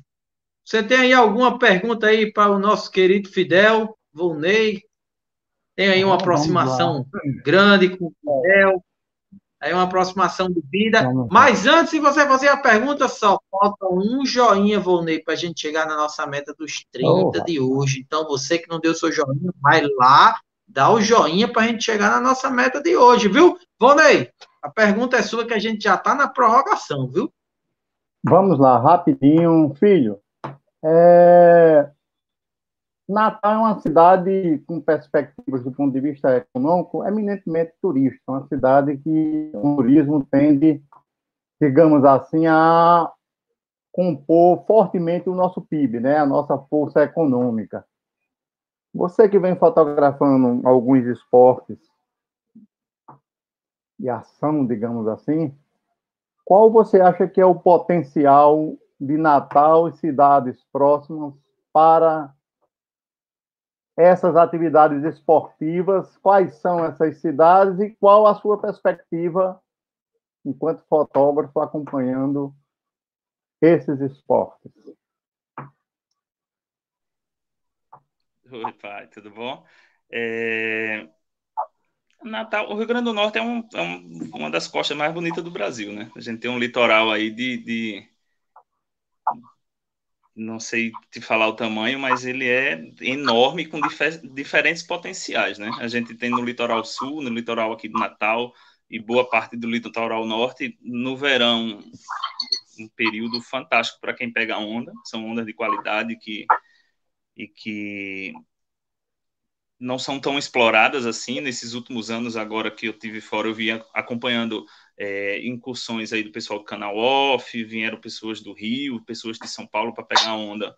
você tem aí alguma pergunta aí para o nosso querido Fidel? Volney, tem aí uma aproximação grande com o Fidel, aí uma aproximação de vida. Mas antes de você fazer a pergunta, só falta um joinha, Volney, para a gente chegar na nossa meta dos 30 oh. de hoje. Então, você que não deu seu joinha, vai lá, dá o joinha para a gente chegar na nossa meta de hoje, viu? Volney, a pergunta é sua que a gente já está na prorrogação, viu?
Vamos lá, rapidinho, filho. É, Natal é uma cidade com perspectivas do ponto de vista econômico eminentemente turística, uma cidade que o turismo tende, digamos assim, a compor fortemente o nosso PIB, né, a nossa força econômica. Você que vem fotografando alguns esportes e ação, digamos assim, qual você acha que é o potencial de Natal e cidades próximas para essas atividades esportivas? Quais são essas cidades e qual a sua perspectiva enquanto fotógrafo acompanhando esses esportes?
Oi, pai, tudo bom? É... Natal, o Rio Grande do Norte é, um, é um, uma das costas mais bonitas do Brasil, né? A gente tem um litoral aí de, de, não sei te falar o tamanho, mas ele é enorme com difer diferentes potenciais, né? A gente tem no litoral sul, no litoral aqui do Natal e boa parte do litoral norte, no verão, um período fantástico para quem pega onda, são ondas de qualidade que e que não são tão exploradas assim. Nesses últimos anos, agora que eu tive fora, eu vinha acompanhando é, incursões aí do pessoal do canal Off, vieram pessoas do Rio, pessoas de São Paulo para pegar onda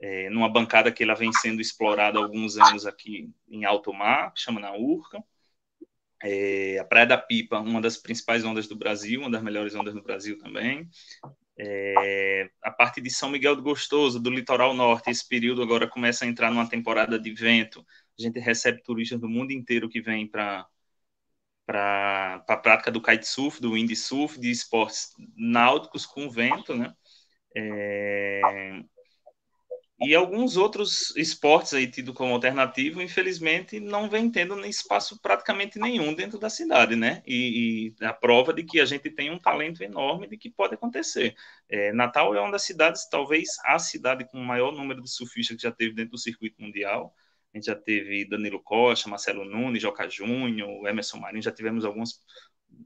é, numa bancada que ela vem sendo explorada há alguns anos aqui em alto mar, chama na Urca. É, a Praia da Pipa, uma das principais ondas do Brasil, uma das melhores ondas do Brasil também. É, a parte de São Miguel do Gostoso, do litoral norte, esse período agora começa a entrar numa temporada de vento a gente recebe turistas do mundo inteiro que vêm para para a prática do kitesurf, do windsurf, de esportes náuticos com vento, né? É... E alguns outros esportes aí tido como alternativo, infelizmente, não vem tendo espaço praticamente nenhum dentro da cidade, né? E, e a prova de que a gente tem um talento enorme de que pode acontecer. É, Natal é uma das cidades, talvez a cidade com o maior número de surfistas que já teve dentro do circuito mundial. A gente já teve Danilo Costa, Marcelo Nunes, Joca Júnior, Emerson Marinho, já tivemos alguns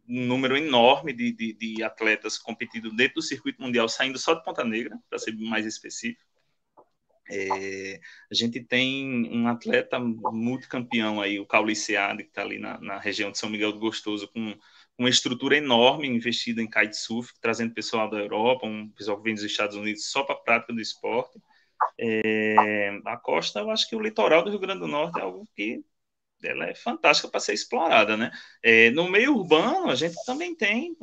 um número enorme de, de, de, atletas competindo dentro do circuito mundial, saindo só de Ponta Negra, para ser mais específico. É, a gente tem um atleta multicampeão aí, o Cauli Seade, que está ali na, na, região de São Miguel do Gostoso, com uma estrutura enorme investida em kitesurf, trazendo pessoal da Europa, um pessoal que vem dos Estados Unidos só para a prática do esporte. É, a costa, eu acho que o litoral do Rio Grande do Norte é algo que ela é fantástica para ser explorada, né? É, no meio urbano, a gente também tem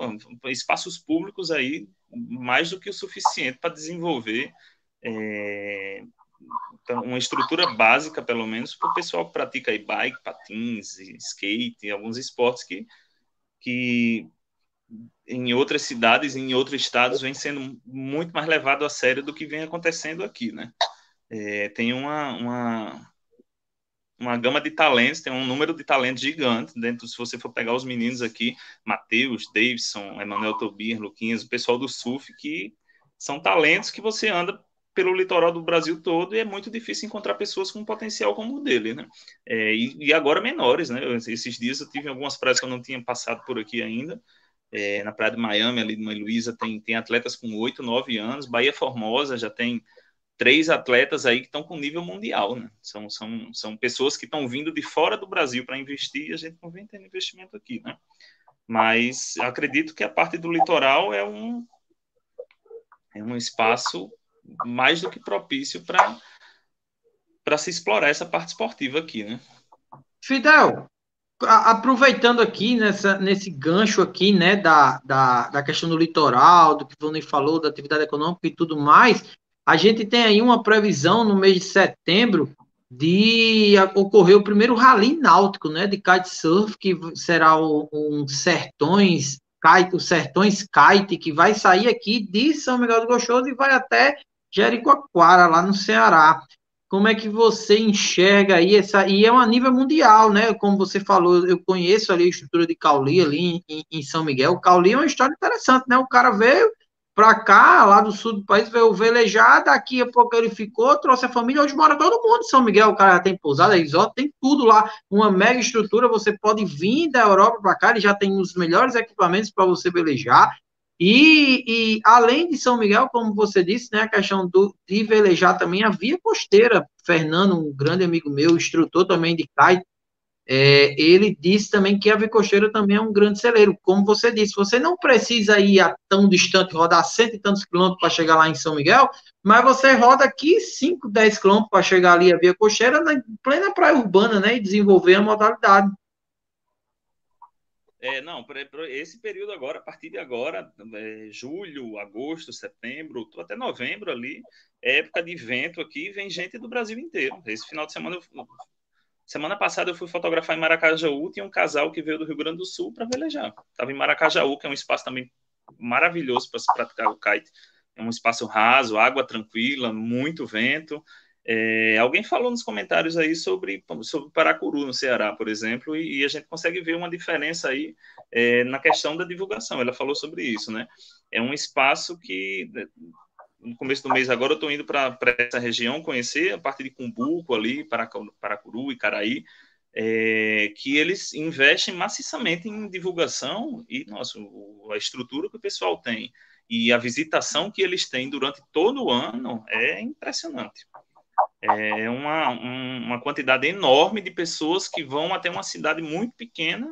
espaços públicos aí mais do que o suficiente para desenvolver é, então, uma estrutura básica, pelo menos, para o pessoal que pratica aí bike, patins, skate, alguns esportes que, que em outras cidades, em outros estados, vem sendo muito mais levado a sério do que vem acontecendo aqui, né? É, tem uma, uma, uma gama de talentos, tem um número de talentos gigante dentro, se você for pegar os meninos aqui, Matheus, Davidson, Emanuel Tobir, Luquinhas, o pessoal do surf, que são talentos que você anda pelo litoral do Brasil todo e é muito difícil encontrar pessoas com um potencial como o dele, né? É, e, e, agora menores, né? Esses dias eu tive algumas praias que eu não tinha passado por aqui ainda, é, na praia de Miami, ali de Mãe Luísa, tem, tem atletas com 8, 9 anos. Bahia Formosa já tem três atletas aí que estão com nível mundial, né? São, são, são pessoas que estão vindo de fora do Brasil para investir e a gente não vem tendo investimento aqui, né? Mas acredito que a parte do litoral é um, é um espaço mais do que propício para se explorar essa parte esportiva aqui, né?
Fidel, aproveitando aqui nessa, nesse gancho aqui, né, da, da, da questão do litoral, do que o Vani falou, da atividade econômica e tudo mais, a gente tem aí uma previsão no mês de setembro de ocorrer o primeiro rally náutico, né, de kitesurf, que será o, um Sertões, kite, o Sertões Kite, que vai sair aqui de São Miguel do Gostoso e vai até Jericoacoara, lá no Ceará como é que você enxerga aí essa e é uma nível mundial, né? Como você falou, eu conheço ali a estrutura de Cauli ali em, em São Miguel. O Cauli é uma história interessante, né? O cara veio para cá, lá do sul do país, veio velejar, daqui a pouco ele ficou, trouxe a família, hoje mora todo mundo em São Miguel, o cara já tem pousada, resort, tem tudo lá, uma mega estrutura, você pode vir da Europa para cá, ele já tem os melhores equipamentos para você velejar, e, e, além de São Miguel, como você disse, né, a questão do, de velejar também a via costeira. Fernando, um grande amigo meu, instrutor também de kite, é, ele disse também que a via costeira também é um grande celeiro. Como você disse, você não precisa ir a tão distante, rodar cento e tantos quilômetros para chegar lá em São Miguel, mas você roda aqui 5, 10 quilômetros para chegar ali a via costeira na plena praia urbana, né, e desenvolver a modalidade.
É, não, pra, pra esse período agora, a partir de agora, é, julho, agosto, setembro, até novembro ali, é época de evento aqui, vem gente do Brasil inteiro. Esse final de semana, eu, semana passada eu fui fotografar em Maracajaú, tinha um casal que veio do Rio Grande do Sul para velejar. Estava em Maracajaú, que é um espaço também maravilhoso para se praticar o kite. É um espaço raso, água tranquila, muito vento. É, alguém falou nos comentários aí sobre, sobre Paracuru, no Ceará, por exemplo, e, e a gente consegue ver uma diferença aí é, na questão da divulgação. Ela falou sobre isso, né? É um espaço que, no começo do mês agora, eu estou indo para essa região conhecer, a parte de Cumbuco ali, Paracuru e Caraí, é, que eles investem maciçamente em divulgação e, nossa, a estrutura que o pessoal tem e a visitação que eles têm durante todo o ano é impressionante é uma, uma quantidade enorme de pessoas que vão até uma cidade muito pequena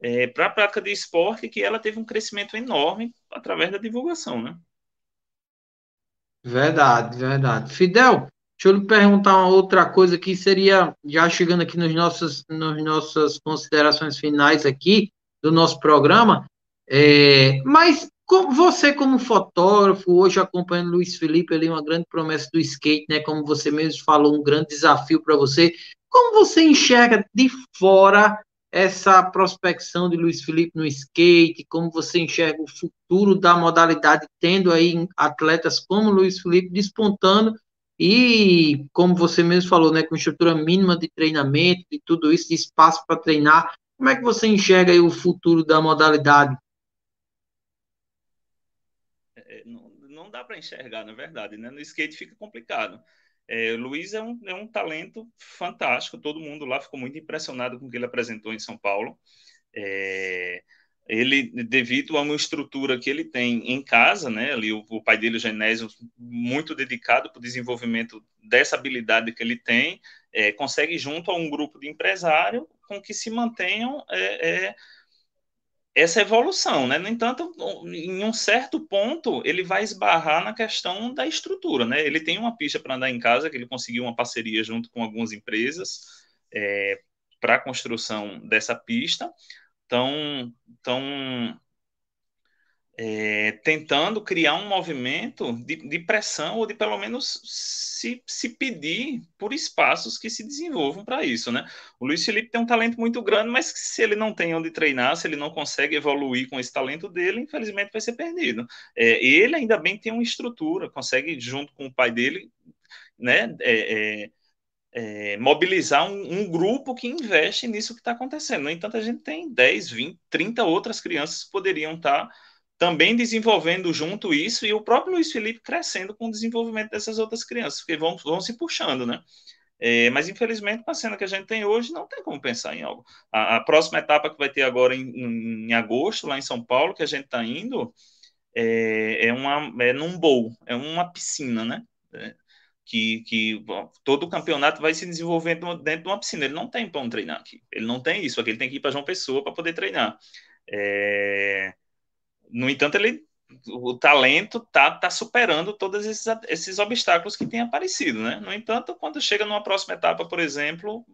é, para a prática de esporte que ela teve um crescimento enorme através da divulgação, né?
Verdade, verdade. Fidel, deixa eu lhe perguntar uma outra coisa que seria, já chegando aqui nos nossos, nas nossas considerações finais aqui do nosso programa, é, mas como você, como fotógrafo, hoje acompanhando Luiz Felipe ali, uma grande promessa do skate, né? Como você mesmo falou, um grande desafio para você. Como você enxerga de fora essa prospecção de Luiz Felipe no skate? Como você enxerga o futuro da modalidade, tendo aí atletas como Luiz Felipe despontando e, como você mesmo falou, né, com estrutura mínima de treinamento, de tudo isso, de espaço para treinar. Como é que você enxerga o futuro da modalidade?
não dá para enxergar, na verdade, né? No skate fica complicado. É, o Luiz é um, é um talento fantástico, todo mundo lá ficou muito impressionado com o que ele apresentou em São Paulo. É, ele, devido a uma estrutura que ele tem em casa, né, ali o, o pai dele, o Genésio, muito dedicado para o desenvolvimento dessa habilidade que ele tem, é, consegue, junto a um grupo de empresário, com que se mantenham é, é essa evolução, né? No entanto, em um certo ponto, ele vai esbarrar na questão da estrutura, né? Ele tem uma pista para andar em casa, que ele conseguiu uma parceria junto com algumas empresas é, para a construção dessa pista. Então, então é, tentando criar um movimento de, de, pressão ou de pelo menos se, se pedir por espaços que se desenvolvam para isso, né? O Luiz Felipe tem um talento muito grande, mas se ele não tem onde treinar, se ele não consegue evoluir com esse talento dele, infelizmente vai ser perdido. É, ele ainda bem tem uma estrutura, consegue junto com o pai dele, né? É, é, é mobilizar um, um, grupo que investe nisso que está acontecendo. No entanto, a gente tem 10, 20, 30 outras crianças que poderiam estar tá também desenvolvendo junto isso e o próprio Luiz Felipe crescendo com o desenvolvimento dessas outras crianças, porque vão, vão se puxando, né? É, mas infelizmente, com a cena que a gente tem hoje, não tem como pensar em algo. A, a próxima etapa que vai ter agora em, em, em, agosto, lá em São Paulo, que a gente está indo, é, é, uma, é num bowl, é uma piscina, né? É, que, que bom, todo o campeonato vai se desenvolvendo dentro de uma piscina. Ele não tem para treinar aqui. Ele não tem isso. Aqui ele tem que ir para João Pessoa para poder treinar. É, no entanto, ele, o talento tá, tá superando todos esses, esses obstáculos que têm aparecido, né? No entanto, quando chega numa próxima etapa, por exemplo,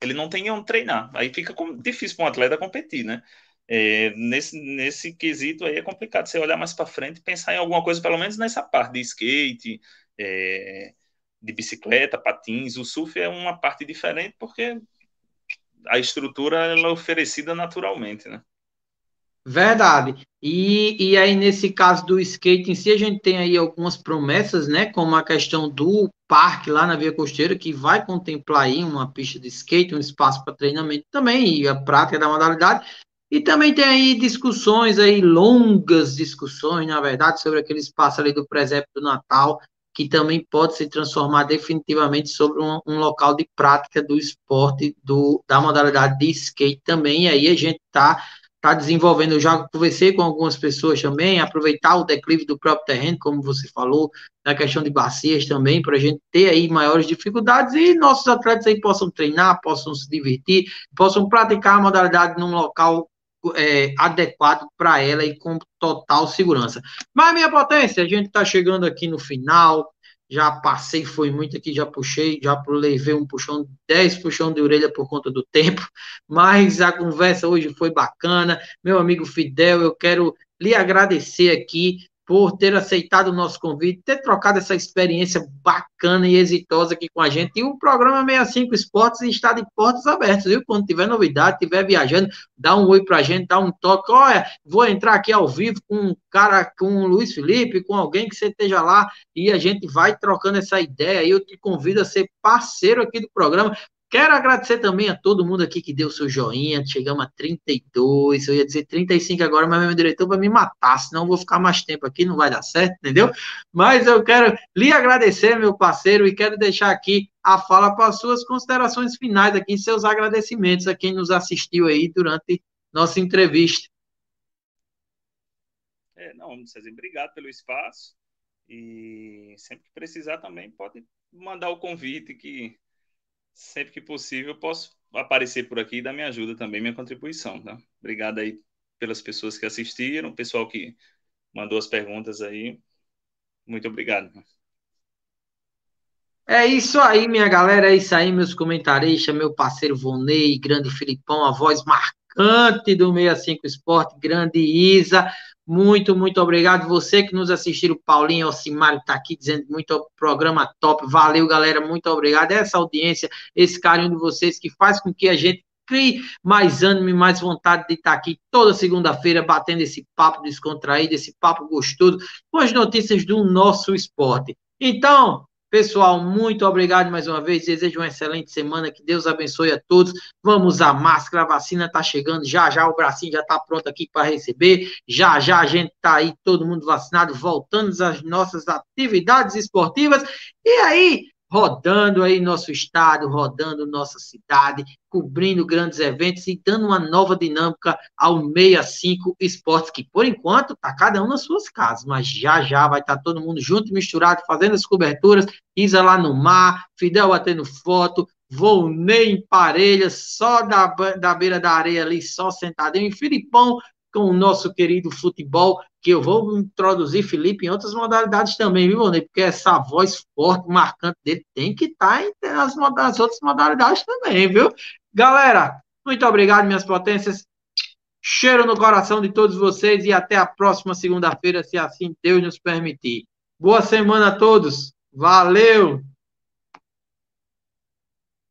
ele não tem onde treinar. Aí fica difícil para um atleta competir, né? É, nesse, nesse quesito aí é complicado você olhar mais para frente e pensar em alguma coisa, pelo menos nessa parte de skate, é, de bicicleta, patins. O surf é uma parte diferente porque a estrutura ela é oferecida naturalmente, né?
Verdade. E, e aí, nesse caso do skate em si, a gente tem aí algumas promessas, né? Como a questão do parque lá na Via Costeira, que vai contemplar aí uma pista de skate, um espaço para treinamento também, e a prática da modalidade. E também tem aí discussões aí, longas discussões, na verdade, sobre aquele espaço ali do presépio do Natal, que também pode se transformar definitivamente sobre um, um local de prática do esporte, do, da modalidade de skate também. E aí a gente está está desenvolvendo, eu já conversei com algumas pessoas também, aproveitar o declive do próprio terreno, como você falou, na questão de bacias também, para a gente ter aí maiores dificuldades e nossos atletas aí possam treinar, possam se divertir, possam praticar a modalidade num local é, adequado para ela e com total segurança. Mas, minha potência, a gente está chegando aqui no final, já passei, foi muito aqui, já puxei, já levei um puxão, 10 puxão de orelha por conta do tempo, mas a conversa hoje foi bacana. Meu amigo Fidel, eu quero lhe agradecer aqui por ter aceitado o nosso convite, ter trocado essa experiência bacana e exitosa aqui com a gente. E o programa 65 Esportes está de portas abertas, viu? Quando tiver novidade, tiver viajando, dá um oi pra gente, dá um toque. Olha, vou entrar aqui ao vivo com um cara, com o Luiz Felipe, com alguém que você esteja lá e a gente vai trocando essa ideia. Eu te convido a ser parceiro aqui do programa. Quero agradecer também a todo mundo aqui que deu seu joinha. Chegamos a 32, eu ia dizer 35 agora, mas meu diretor vai me matar, senão eu vou ficar mais tempo aqui, não vai dar certo, entendeu? Mas eu quero lhe agradecer, meu parceiro, e quero deixar aqui a fala para as suas considerações finais aqui, seus agradecimentos a quem nos assistiu aí durante nossa entrevista.
É, não, César, obrigado pelo espaço. E sempre que precisar também pode mandar o convite que sempre que possível, posso aparecer por aqui e dar minha ajuda também, minha contribuição, tá? Obrigado aí pelas pessoas que assistiram, pessoal que mandou as perguntas aí. Muito obrigado.
É isso aí, minha galera. É isso aí, meus comentaristas, meu parceiro Vonei, grande Filipão, a voz marcante do 65 Esporte, grande Isa. Muito, muito obrigado. Você que nos assistiu, Paulinho Alcimário está aqui dizendo muito programa top. Valeu, galera. Muito obrigado. Essa audiência, esse carinho de vocês que faz com que a gente crie mais ânimo e mais vontade de estar aqui toda segunda-feira batendo esse papo descontraído, esse papo gostoso com as notícias do nosso esporte. Então, Pessoal, muito obrigado mais uma vez. Desejo uma excelente semana. Que Deus abençoe a todos. Vamos à máscara. A vacina está chegando. Já já o bracinho já está pronto aqui para receber. Já já a gente está aí, todo mundo vacinado, voltando às nossas atividades esportivas. E aí, rodando aí nosso estado, rodando nossa cidade, cobrindo grandes eventos e dando uma nova dinâmica ao 65 Esportes, que por enquanto está cada um nas suas casas, mas já já vai estar tá todo mundo junto, misturado, fazendo as coberturas, Isa lá no mar, Fidel batendo foto, Volney em parelha, só da, da beira da areia ali, só sentadinho, e Filipão com o nosso querido futebol, que eu vou introduzir Felipe em outras modalidades também, viu, Ney? Porque essa voz forte, marcante dele tem que estar tá nas, nas outras modalidades também, viu? Galera, muito obrigado, minhas potências. Cheiro no coração de todos vocês e até a próxima segunda-feira, se assim Deus nos permitir. Boa semana a todos. Valeu!